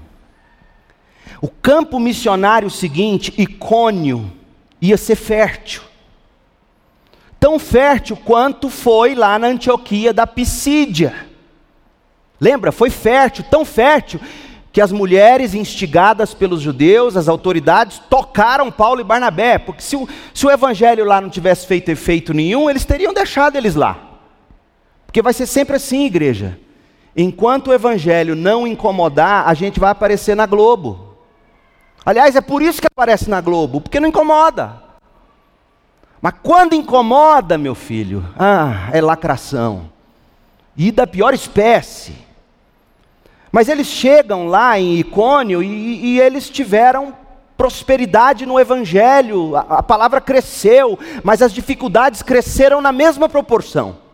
O campo missionário seguinte, Icônio, ia ser fértil. Tão fértil quanto foi lá na Antioquia da Pisídia. Lembra? Foi fértil, tão fértil, que as mulheres instigadas pelos judeus, as autoridades, tocaram Paulo e Barnabé, porque se o, se o evangelho lá não tivesse feito efeito nenhum, eles teriam deixado eles lá. Porque vai ser sempre assim, igreja. enquanto o evangelho não incomodar, a gente vai aparecer na Globo. Aliás, é por isso que aparece na Globo, porque não incomoda. Mas quando incomoda, meu filho, ah, é lacração. E da pior espécie. Mas eles chegam lá em Icônio e, e eles tiveram prosperidade no Evangelho, a, a palavra cresceu, mas as dificuldades cresceram na mesma proporção.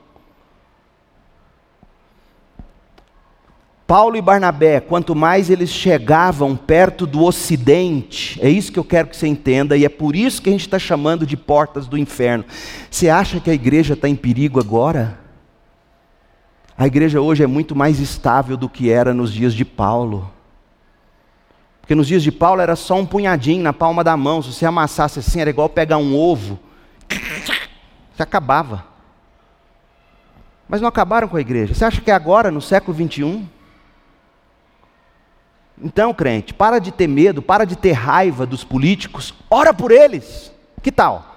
Paulo e Barnabé, quanto mais eles chegavam perto do ocidente, é isso que eu quero que você entenda, e é por isso que a gente está chamando de portas do inferno. Você acha que a igreja está em perigo agora? A igreja hoje é muito mais estável do que era nos dias de Paulo. Porque nos dias de Paulo era só um punhadinho na palma da mão. Se você amassasse assim, era igual pegar um ovo. Você acabava. Mas não acabaram com a igreja. Você acha que é agora, no século 21? Então, crente, para de ter medo, para de ter raiva dos políticos, ora por eles. Que tal?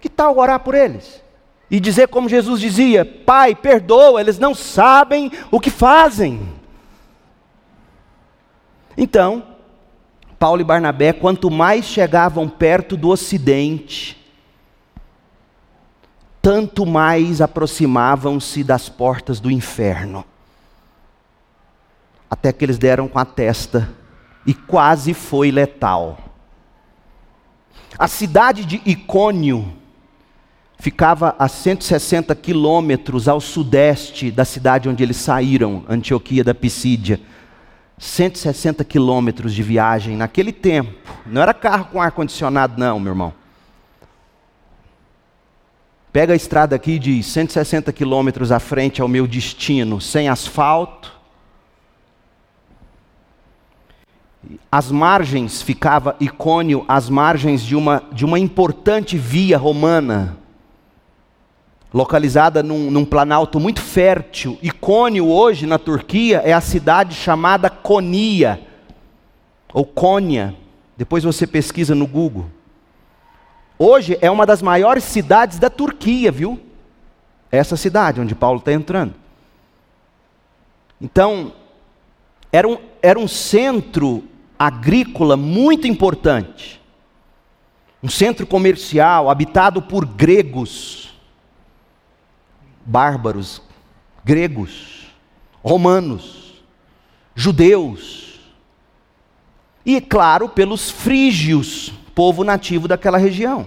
Que tal orar por eles? E dizer como Jesus dizia: Pai, perdoa, eles não sabem o que fazem. Então, Paulo e Barnabé, quanto mais chegavam perto do ocidente, tanto mais aproximavam-se das portas do inferno. Até que eles deram com a testa e quase foi letal. A cidade de Icônio ficava a 160 quilômetros ao sudeste da cidade onde eles saíram, Antioquia da Pisídia 160 quilômetros de viagem naquele tempo. Não era carro com ar-condicionado, não, meu irmão. Pega a estrada aqui de 160 quilômetros à frente ao meu destino, sem asfalto. As margens, ficava Icônio, as margens de uma, de uma importante via romana localizada num, num, planalto muito fértil. Icônio, hoje, na Turquia, é a cidade chamada Konya, ou Konya. Depois você pesquisa no Google. Hoje é uma das maiores cidades da Turquia, viu? Essa cidade onde Paulo está entrando. Então, era um, era um centro agrícola muito importante. Um centro comercial habitado por gregos bárbaros, gregos, romanos, judeus, e, claro, pelos frígios, povo nativo daquela região.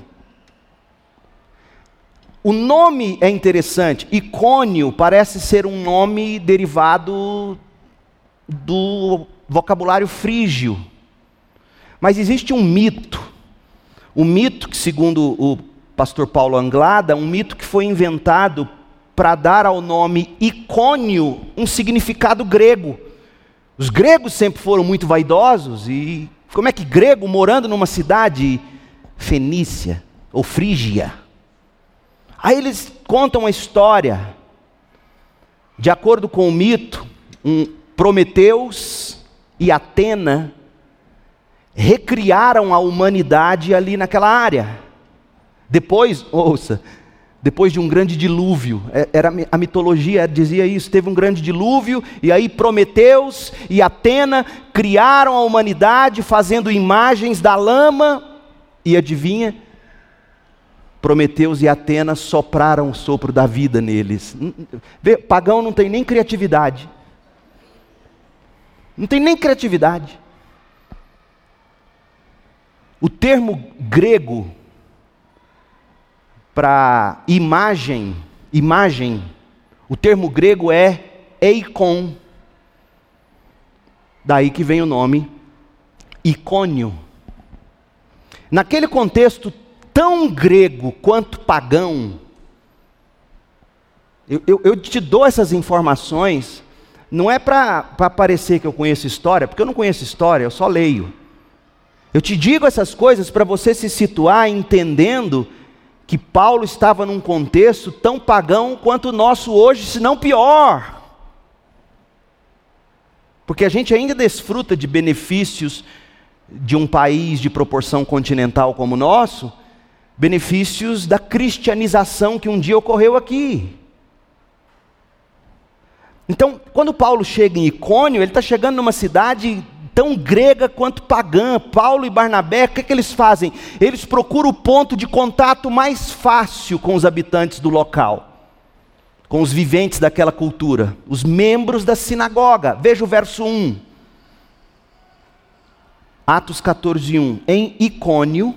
O nome é interessante, Icônio parece ser um nome derivado do vocabulário frígio. Mas existe um mito, um mito que, segundo o pastor Paulo Anglada, um mito que foi inventado para dar ao nome Icônio um significado grego. Os gregos sempre foram muito vaidosos e como é que grego morando numa cidade fenícia ou frígia? Aí eles contam a história. De acordo com o mito, um Prometeus e Atena recriaram a humanidade ali naquela área. Depois, ouça, depois de um grande dilúvio. É, era a mitologia dizia isso, teve um grande dilúvio e aí Prometeus e Atena criaram a humanidade fazendo imagens da lama e adivinha? Prometeus e Atena sopraram o sopro da vida neles. Pagão não tem nem criatividade. Não tem nem criatividade. O termo grego para imagem, imagem, o termo grego é eikon. Daí que vem o nome icônio. Naquele contexto tão grego quanto pagão, eu, eu, eu te dou essas informações, não é para parecer que eu conheço história, porque eu não conheço história, eu só leio. Eu te digo essas coisas para você se situar entendendo que Paulo estava num contexto tão pagão quanto o nosso hoje, se não pior. Porque a gente ainda desfruta de benefícios de um país de proporção continental como o nosso, benefícios da cristianização que um dia ocorreu aqui. Então, quando Paulo chega em Icônio, ele está chegando numa cidade tão grega quanto pagã. Paulo e Barnabé, o que, é que eles fazem? Eles procuram o ponto de contato mais fácil com os habitantes do local com os viventes daquela cultura, os membros da sinagoga. Veja o verso 1. Atos 14, 1. Em Icônio,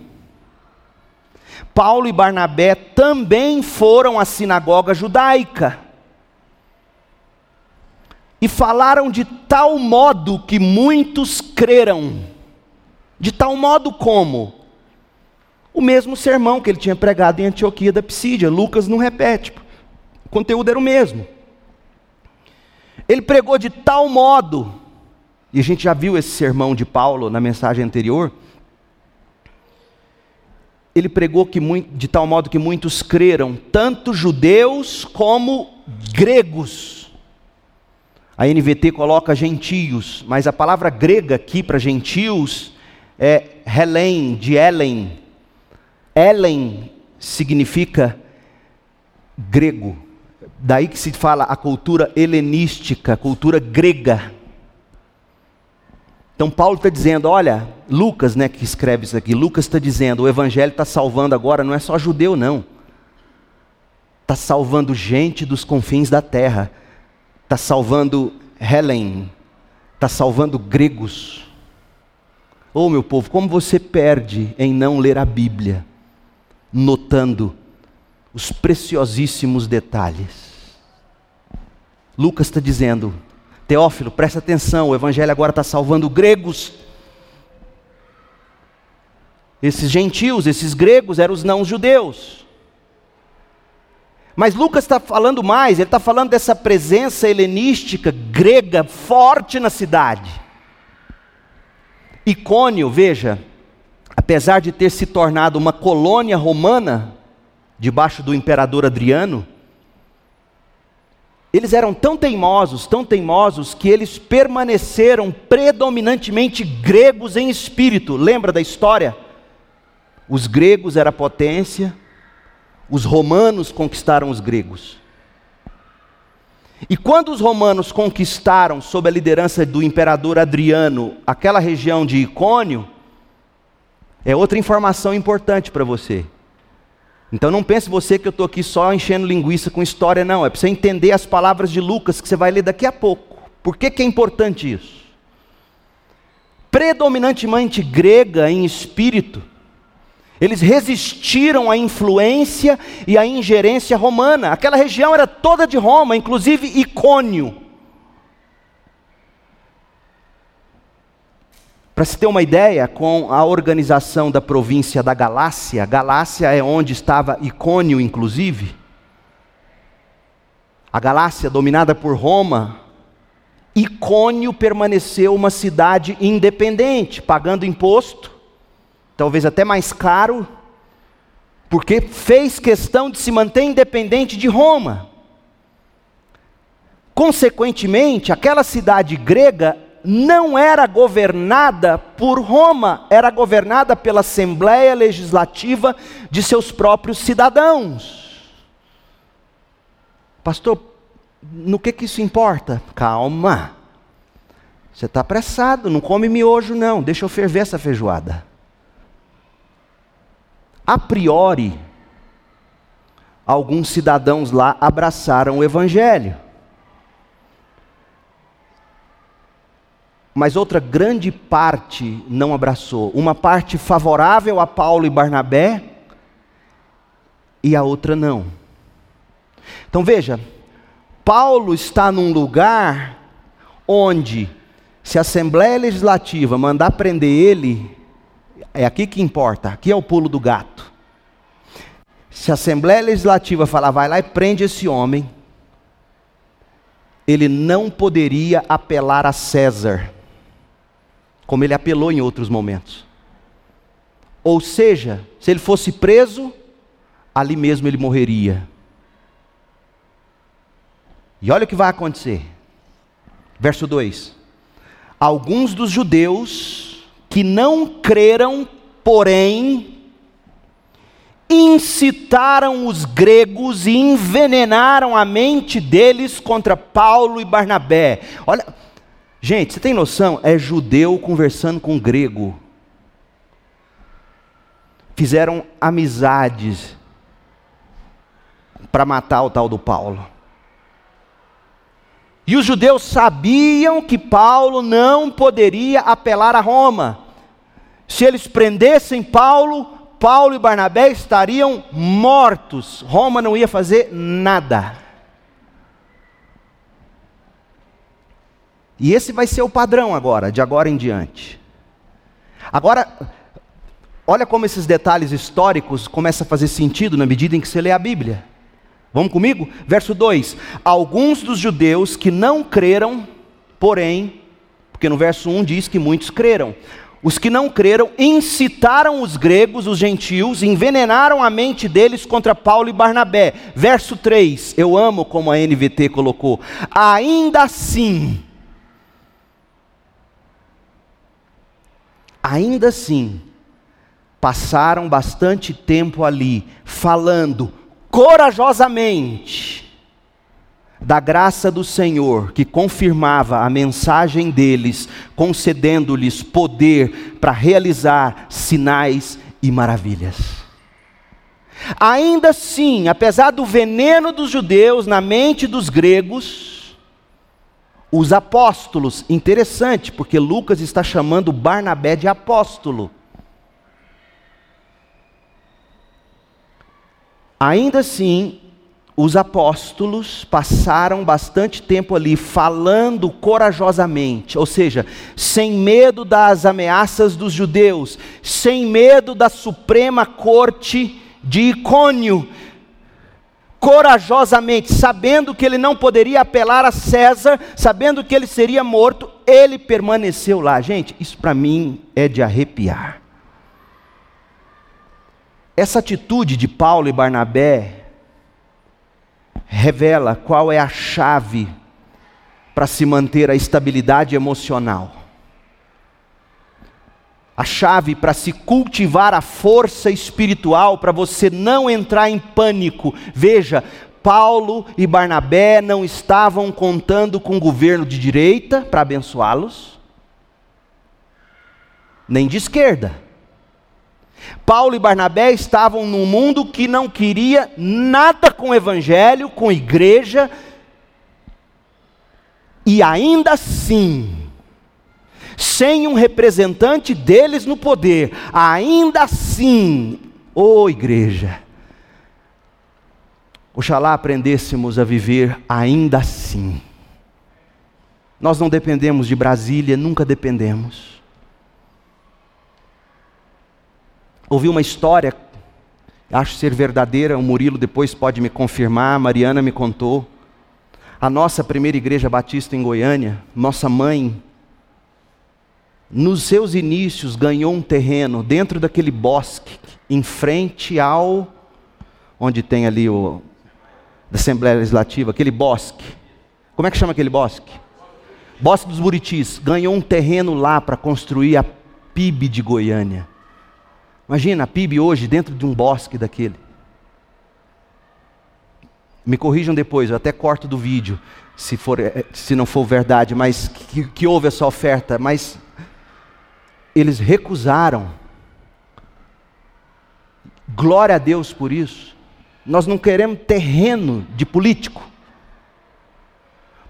Paulo e Barnabé também foram à sinagoga judaica e falaram de tal modo que muitos creram. De tal modo como? O mesmo sermão que ele tinha pregado em Antioquia da Psídia, Lucas não repete conteúdo era o mesmo. Ele pregou de tal modo, e a gente já viu esse sermão de Paulo na mensagem anterior. Ele pregou que de tal modo que muitos creram, tanto judeus como gregos. A NVT coloca gentios, mas a palavra grega aqui para gentios é Helen, de Ellen. Ellen significa grego. Daí que se fala a cultura helenística, cultura grega. Então Paulo está dizendo, olha, Lucas, né, que escreve isso aqui, Lucas está dizendo, o evangelho está salvando agora, não é só judeu não, está salvando gente dos confins da terra, está salvando Helen, está salvando gregos. Oh meu povo, como você perde em não ler a Bíblia, notando os preciosíssimos detalhes. Lucas está dizendo, Teófilo, presta atenção, o Evangelho agora está salvando gregos. Esses gentios, esses gregos eram os não-judeus. Mas Lucas está falando mais, ele está falando dessa presença helenística, grega, forte na cidade. Icônio, veja, apesar de ter se tornado uma colônia romana, debaixo do imperador Adriano, eles eram tão teimosos, tão teimosos, que eles permaneceram predominantemente gregos em espírito. Lembra da história? Os gregos eram a potência, os romanos conquistaram os gregos. E quando os romanos conquistaram, sob a liderança do imperador Adriano, aquela região de Icônio, é outra informação importante para você. Então não pense você que eu estou aqui só enchendo linguiça com história, não. É para você entender as palavras de Lucas que você vai ler daqui a pouco. Por que, que é importante isso? Predominantemente grega em espírito, eles resistiram à influência e à ingerência romana. Aquela região era toda de Roma, inclusive Icônio. Para se ter uma ideia, com a organização da província da Galácia, Galácia é onde estava Icônio, inclusive. A Galácia, dominada por Roma, Icônio permaneceu uma cidade independente, pagando imposto, talvez até mais caro, porque fez questão de se manter independente de Roma. Consequentemente, aquela cidade grega não era governada por Roma, era governada pela Assembleia Legislativa de seus próprios cidadãos. Pastor, no que, que isso importa? Calma. Você está apressado, não come miojo, não. Deixa eu ferver essa feijoada. A priori, alguns cidadãos lá abraçaram o Evangelho. mas outra grande parte não abraçou. Uma parte favorável a Paulo e Barnabé e a outra não. Então veja, Paulo está num lugar onde, se a Assembleia Legislativa mandar prender ele, é aqui que importa, aqui é o pulo do gato. Se a Assembleia Legislativa falar, vai lá e prende esse homem, ele não poderia apelar a César como ele apelou em outros momentos. Ou seja, se ele fosse preso, ali mesmo ele morreria. E olha o que vai acontecer. Verso 2: Alguns dos judeus que não creram, porém, incitaram os gregos e envenenaram a mente deles contra Paulo e Barnabé. Olha, gente, você tem noção? É judeu conversando com grego. Fizeram amizades para matar o tal do Paulo. E os judeus sabiam que Paulo não poderia apelar a Roma. Se eles prendessem Paulo, Paulo e Barnabé estariam mortos. Roma não ia fazer nada. E esse vai ser o padrão agora, de agora em diante. Agora, olha como esses detalhes históricos começam a fazer sentido na medida em que você lê a Bíblia. Vamos comigo? Verso 2: Alguns dos judeus que não creram, porém, porque no verso 1 diz que muitos creram. Os que não creram incitaram os gregos, os gentios, envenenaram a mente deles contra Paulo e Barnabé. Verso 3, eu amo como a NVT colocou. Ainda assim, ainda assim, passaram bastante tempo ali, falando, corajosamente da graça do Senhor, que confirmava a mensagem deles, concedendo-lhes poder para realizar sinais e maravilhas. Ainda assim, apesar do veneno dos judeus na mente dos gregos, os apóstolos, interessante, porque Lucas está chamando Barnabé de apóstolo. Ainda assim, os apóstolos passaram bastante tempo ali falando corajosamente, ou seja, sem medo das ameaças dos judeus, sem medo da suprema corte de Icônio, corajosamente, sabendo que ele não poderia apelar a César, sabendo que ele seria morto, ele permaneceu lá. Gente, isso para mim é de arrepiar. Essa atitude de Paulo e Barnabé revela qual é a chave para se manter a estabilidade emocional. A chave para se cultivar a força espiritual, para você não entrar em pânico. Veja, Paulo e Barnabé não estavam contando com o governo de direita para abençoá-los, nem de esquerda. Paulo e Barnabé estavam num mundo que não queria nada com o evangelho, com igreja, e ainda assim, sem um representante deles no poder, ainda assim, ô oh igreja, oxalá aprendêssemos a viver ainda assim. Nós não dependemos de Brasília, nunca dependemos. Ouvi uma história, acho ser verdadeira, o Murilo depois pode me confirmar, a Mariana me contou. A nossa primeira igreja batista em Goiânia, nossa mãe, nos seus inícios ganhou um terreno dentro daquele bosque, em frente ao. onde tem ali o. da Assembleia Legislativa, aquele bosque. Como é que chama aquele bosque? Bosque dos Buritis. Ganhou um terreno lá para construir a PIB de Goiânia. Imagina a PIB hoje dentro de um bosque daquele. Me corrijam depois, eu até corto do vídeo, se, for, eh, se não for verdade, mas que, que houve essa oferta, mas eles recusaram. Glória a Deus por isso. Nós não queremos terreno de político.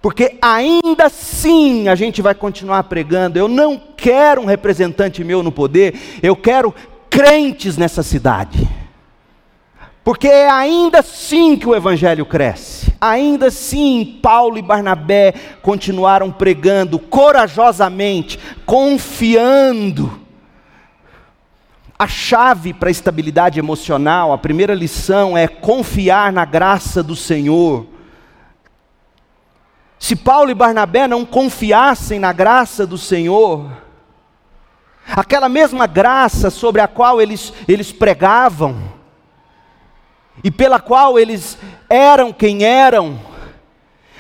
Porque ainda assim a gente vai continuar pregando. Eu não quero um representante meu no poder, eu quero crentes nessa cidade. Porque é ainda assim que o evangelho cresce. Ainda assim, Paulo e Barnabé continuaram pregando corajosamente, confiando. A chave para a estabilidade emocional, a primeira lição é confiar na graça do Senhor. Se Paulo e Barnabé não confiassem na graça do Senhor, aquela mesma graça sobre a qual eles, eles pregavam, e pela qual eles eram quem eram,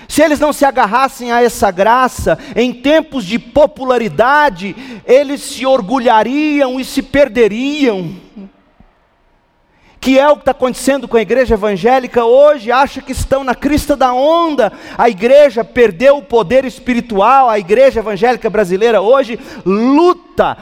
se eles não se agarrassem a essa graça, em tempos de popularidade, eles se orgulhariam e se perderiam. Que é o que está acontecendo com a igreja evangélica hoje, acha que estão na crista da onda. A igreja perdeu o poder espiritual, a igreja evangélica brasileira hoje luta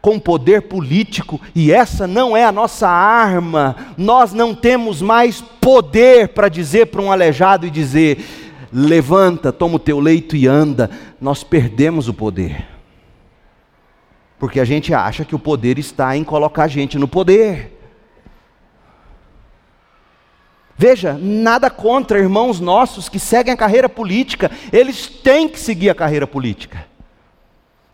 com poder político, e essa não é a nossa arma. Nós não temos mais poder para dizer para um aleijado e dizer: levanta, toma o teu leito e anda. Nós perdemos o poder. Porque a gente acha que o poder está em colocar a gente no poder. Veja, nada contra irmãos nossos que seguem a carreira política, eles têm que seguir a carreira política.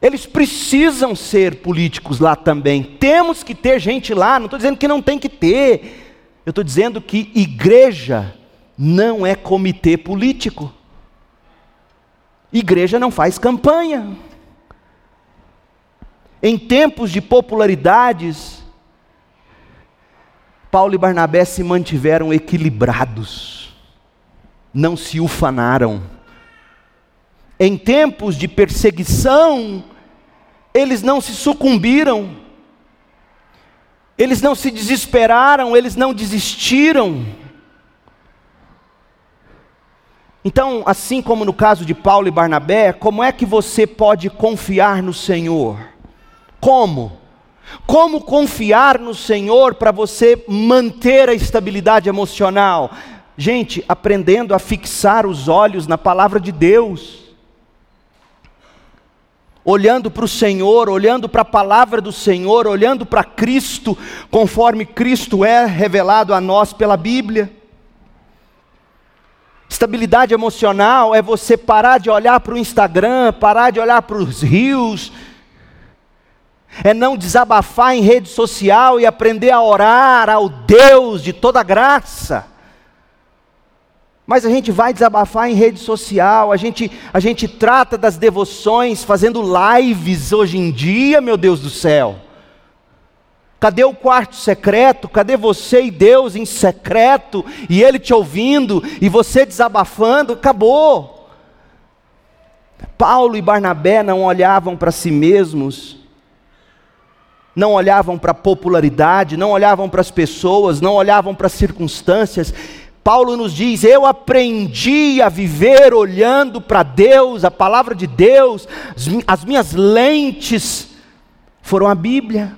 Eles precisam ser políticos lá também. Temos que ter gente lá, não estou dizendo que não tem que ter. Eu estou dizendo que igreja não é comitê político. Igreja não faz campanha. Em tempos de popularidades, Paulo e Barnabé se mantiveram equilibrados, não se ufanaram. Em tempos de perseguição, eles não se sucumbiram, eles não se desesperaram, eles não desistiram. Então, assim como no caso de Paulo e Barnabé, como é que você pode confiar no Senhor? Como? Como confiar no Senhor para você manter a estabilidade emocional? Gente, aprendendo a fixar os olhos na palavra de Deus olhando para o Senhor, olhando para a palavra do Senhor, olhando para Cristo, conforme Cristo é revelado a nós pela Bíblia. Estabilidade emocional é você parar de olhar para o Instagram, parar de olhar para os rios, é não desabafar em rede social e aprender a orar ao Deus de toda graça. Mas a gente vai desabafar em rede social, a gente, a gente trata das devoções fazendo lives hoje em dia, meu Deus do céu. Cadê o quarto secreto? Cadê você e Deus em secreto? E Ele te ouvindo e você desabafando? Acabou. Paulo e Barnabé não olhavam para si mesmos, não olhavam para a popularidade, não olhavam para as pessoas, não olhavam para as circunstâncias, Paulo nos diz: Eu aprendi a viver olhando para Deus, a palavra de Deus, as minhas lentes foram a Bíblia.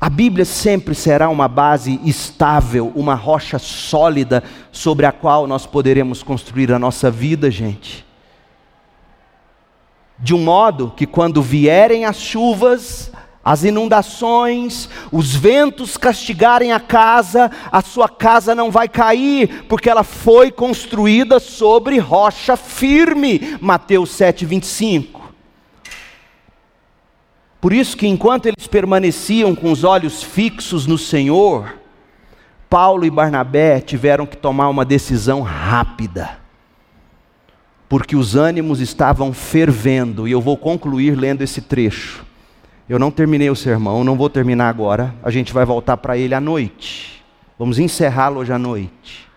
A Bíblia sempre será uma base estável, uma rocha sólida sobre a qual nós poderemos construir a nossa vida, gente. De um modo que quando vierem as chuvas, as inundações, os ventos castigarem a casa, a sua casa não vai cair, porque ela foi construída sobre rocha firme. Mateus 7, 25. Por isso que enquanto eles permaneciam com os olhos fixos no Senhor, Paulo e Barnabé tiveram que tomar uma decisão rápida, porque os ânimos estavam fervendo, e eu vou concluir lendo esse trecho. Eu não terminei o sermão, não vou terminar agora. A gente vai voltar para ele à noite. Vamos encerrá-lo hoje à noite.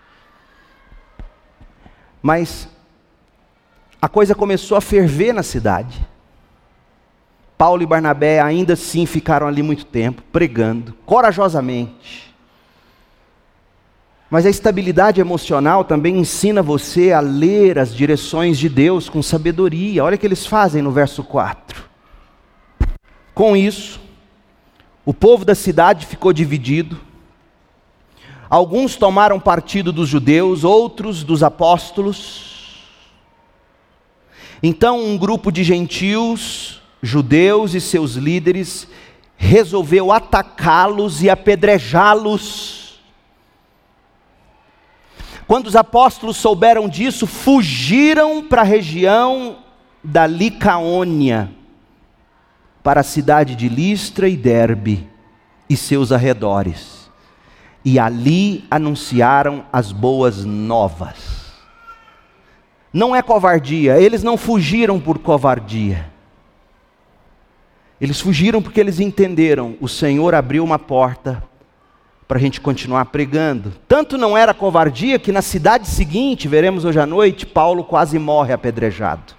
Mas a coisa começou a ferver na cidade. Paulo e Barnabé ainda assim ficaram ali muito tempo, pregando, corajosamente. Mas a estabilidade emocional também ensina você a ler as direções de Deus com sabedoria. Olha o que eles fazem no verso 4. Com isso, o povo da cidade ficou dividido. Alguns tomaram partido dos judeus, outros dos apóstolos. Então, um grupo de gentios, judeus e seus líderes, resolveu atacá-los e apedrejá-los. Quando os apóstolos souberam disso, fugiram para a região da Licaônia para a cidade de Listra e Derbe e seus arredores. E ali anunciaram as boas novas. Não é covardia, eles não fugiram por covardia. Eles fugiram porque eles entenderam, o Senhor abriu uma porta para a gente continuar pregando. Tanto não era covardia que na cidade seguinte, veremos hoje à noite, Paulo quase morre apedrejado.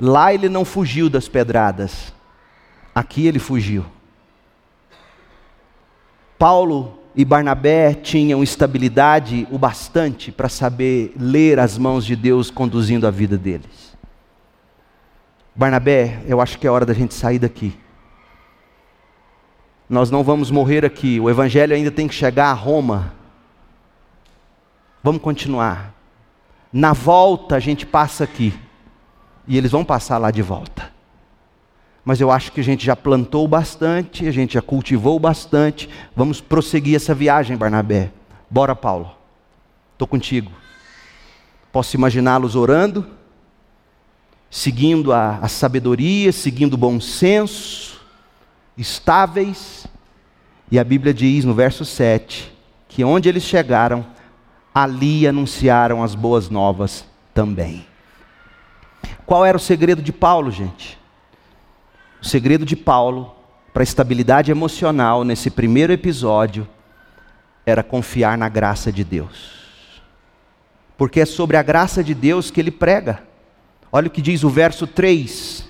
Lá ele não fugiu das pedradas, aqui ele fugiu. Paulo e Barnabé tinham estabilidade o bastante para saber ler as mãos de Deus conduzindo a vida deles. Barnabé, eu acho que é hora da gente sair daqui. Nós não vamos morrer aqui, o Evangelho ainda tem que chegar a Roma. Vamos continuar. Na volta a gente passa aqui, e eles vão passar lá de volta. Mas eu acho que a gente já plantou bastante, a gente já cultivou bastante. Vamos prosseguir essa viagem, Barnabé. Bora, Paulo. Estou contigo. Posso imaginá-los orando, seguindo a, a sabedoria, seguindo o bom senso, estáveis. E a Bíblia diz no verso 7 que onde eles chegaram, ali anunciaram as boas novas também. Qual era o segredo de Paulo, gente? O segredo de Paulo para a estabilidade emocional nesse primeiro episódio era confiar na graça de Deus. Porque é sobre a graça de Deus que ele prega. Olha o que diz o verso 3.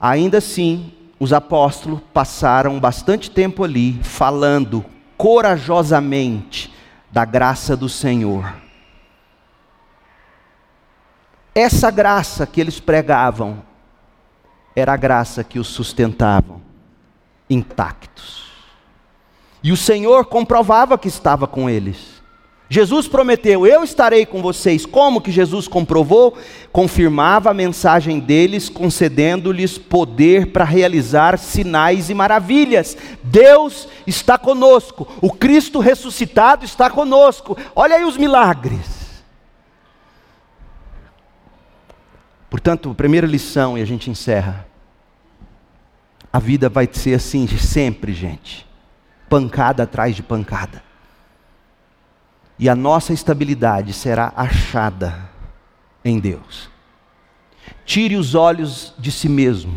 Ainda assim, os apóstolos passaram bastante tempo ali falando corajosamente da graça do Senhor. Essa graça que eles pregavam era a graça que os sustentavam intactos. E o Senhor comprovava que estava com eles. Jesus prometeu: Eu estarei com vocês. Como que Jesus comprovou? Confirmava a mensagem deles, concedendo-lhes poder para realizar sinais e maravilhas. Deus está conosco. O Cristo ressuscitado está conosco. Olha aí os milagres. Portanto, primeira lição, e a gente encerra. A vida vai ser assim sempre, gente. Pancada atrás de pancada. E a nossa estabilidade será achada em Deus. Tire os olhos de si mesmo.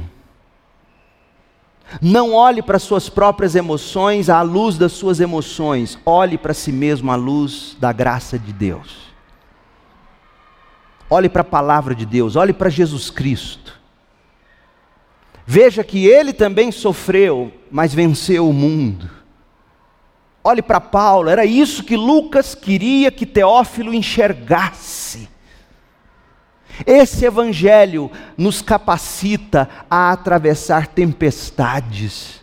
Não olhe para suas próprias emoções à luz das suas emoções. Olhe para si mesmo à luz da graça de Deus. Olhe para a palavra de Deus, olhe para Jesus Cristo. Veja que ele também sofreu, mas venceu o mundo. Olhe para Paulo, era isso que Lucas queria que Teófilo enxergasse. Esse evangelho nos capacita a atravessar tempestades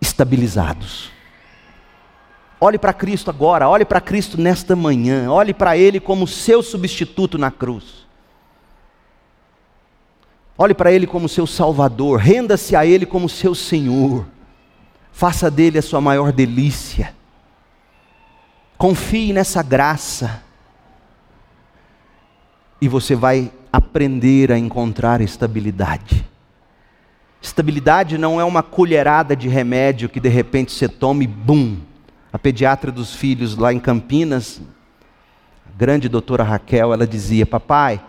estabilizados. Olhe para Cristo agora, olhe para Cristo nesta manhã, olhe para Ele como seu substituto na cruz. Olhe para Ele como seu Salvador, renda-se a Ele como seu Senhor, faça dele a sua maior delícia. Confie nessa graça, e você vai aprender a encontrar estabilidade. Estabilidade não é uma colherada de remédio que de repente você toma e bum, a pediatra dos filhos lá em Campinas, a grande doutora Raquel, ela dizia: Papai,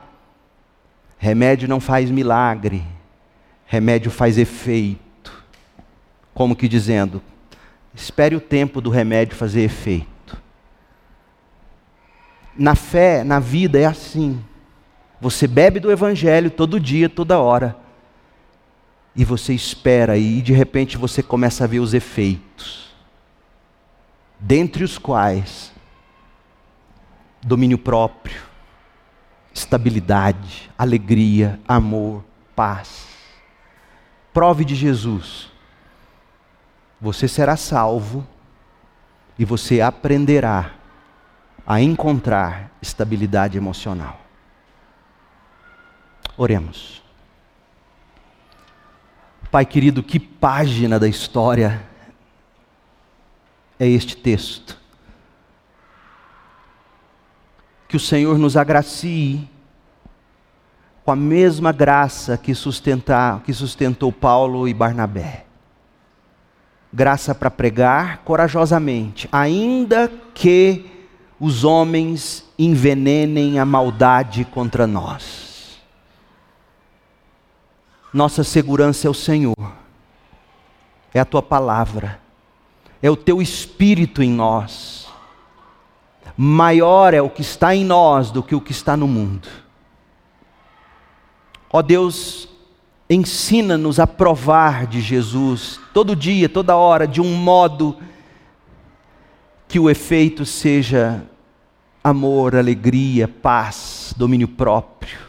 remédio não faz milagre, remédio faz efeito. Como que dizendo, espere o tempo do remédio fazer efeito. Na fé, na vida é assim. Você bebe do Evangelho todo dia, toda hora. E você espera e de repente você começa a ver os efeitos dentre os quais domínio próprio, estabilidade, alegria, amor, paz. Prove de Jesus. Você será salvo e você aprenderá a encontrar estabilidade emocional. Oremos. Pai querido, que página da história é este texto. Que o Senhor nos agracie com a mesma graça que, sustentar, que sustentou Paulo e Barnabé. Graça para pregar corajosamente, ainda que os homens envenenem a maldade contra nós. Nossa segurança é o Senhor, é a tua palavra é o teu espírito em nós. Maior é o que está em nós do que o que está no mundo. Ó Deus, ensina-nos a provar de Jesus, todo dia, toda hora, de um modo que o efeito seja amor, alegria, paz, domínio próprio,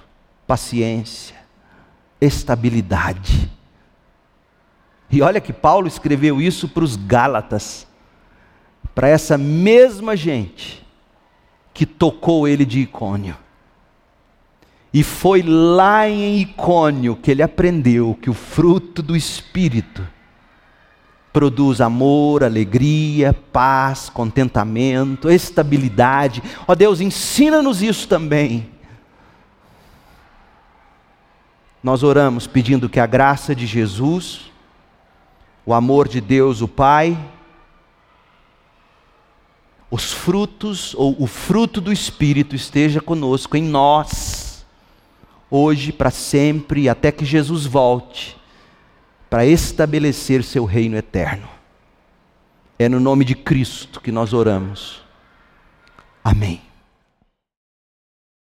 paciência, estabilidade. E olha que Paulo escreveu isso para os Gálatas, para essa mesma gente que tocou ele de Icônio. E foi lá em Icônio que ele aprendeu que o fruto do Espírito produz amor, alegria, paz, contentamento, estabilidade. Ó Deus, ensina-nos isso também. Nós oramos pedindo que a graça de Jesus, o amor de Deus, o Pai, os frutos ou o fruto do Espírito esteja conosco em nós, hoje, para sempre, até que Jesus volte para estabelecer seu reino eterno. É no nome de Cristo que nós oramos. Amém.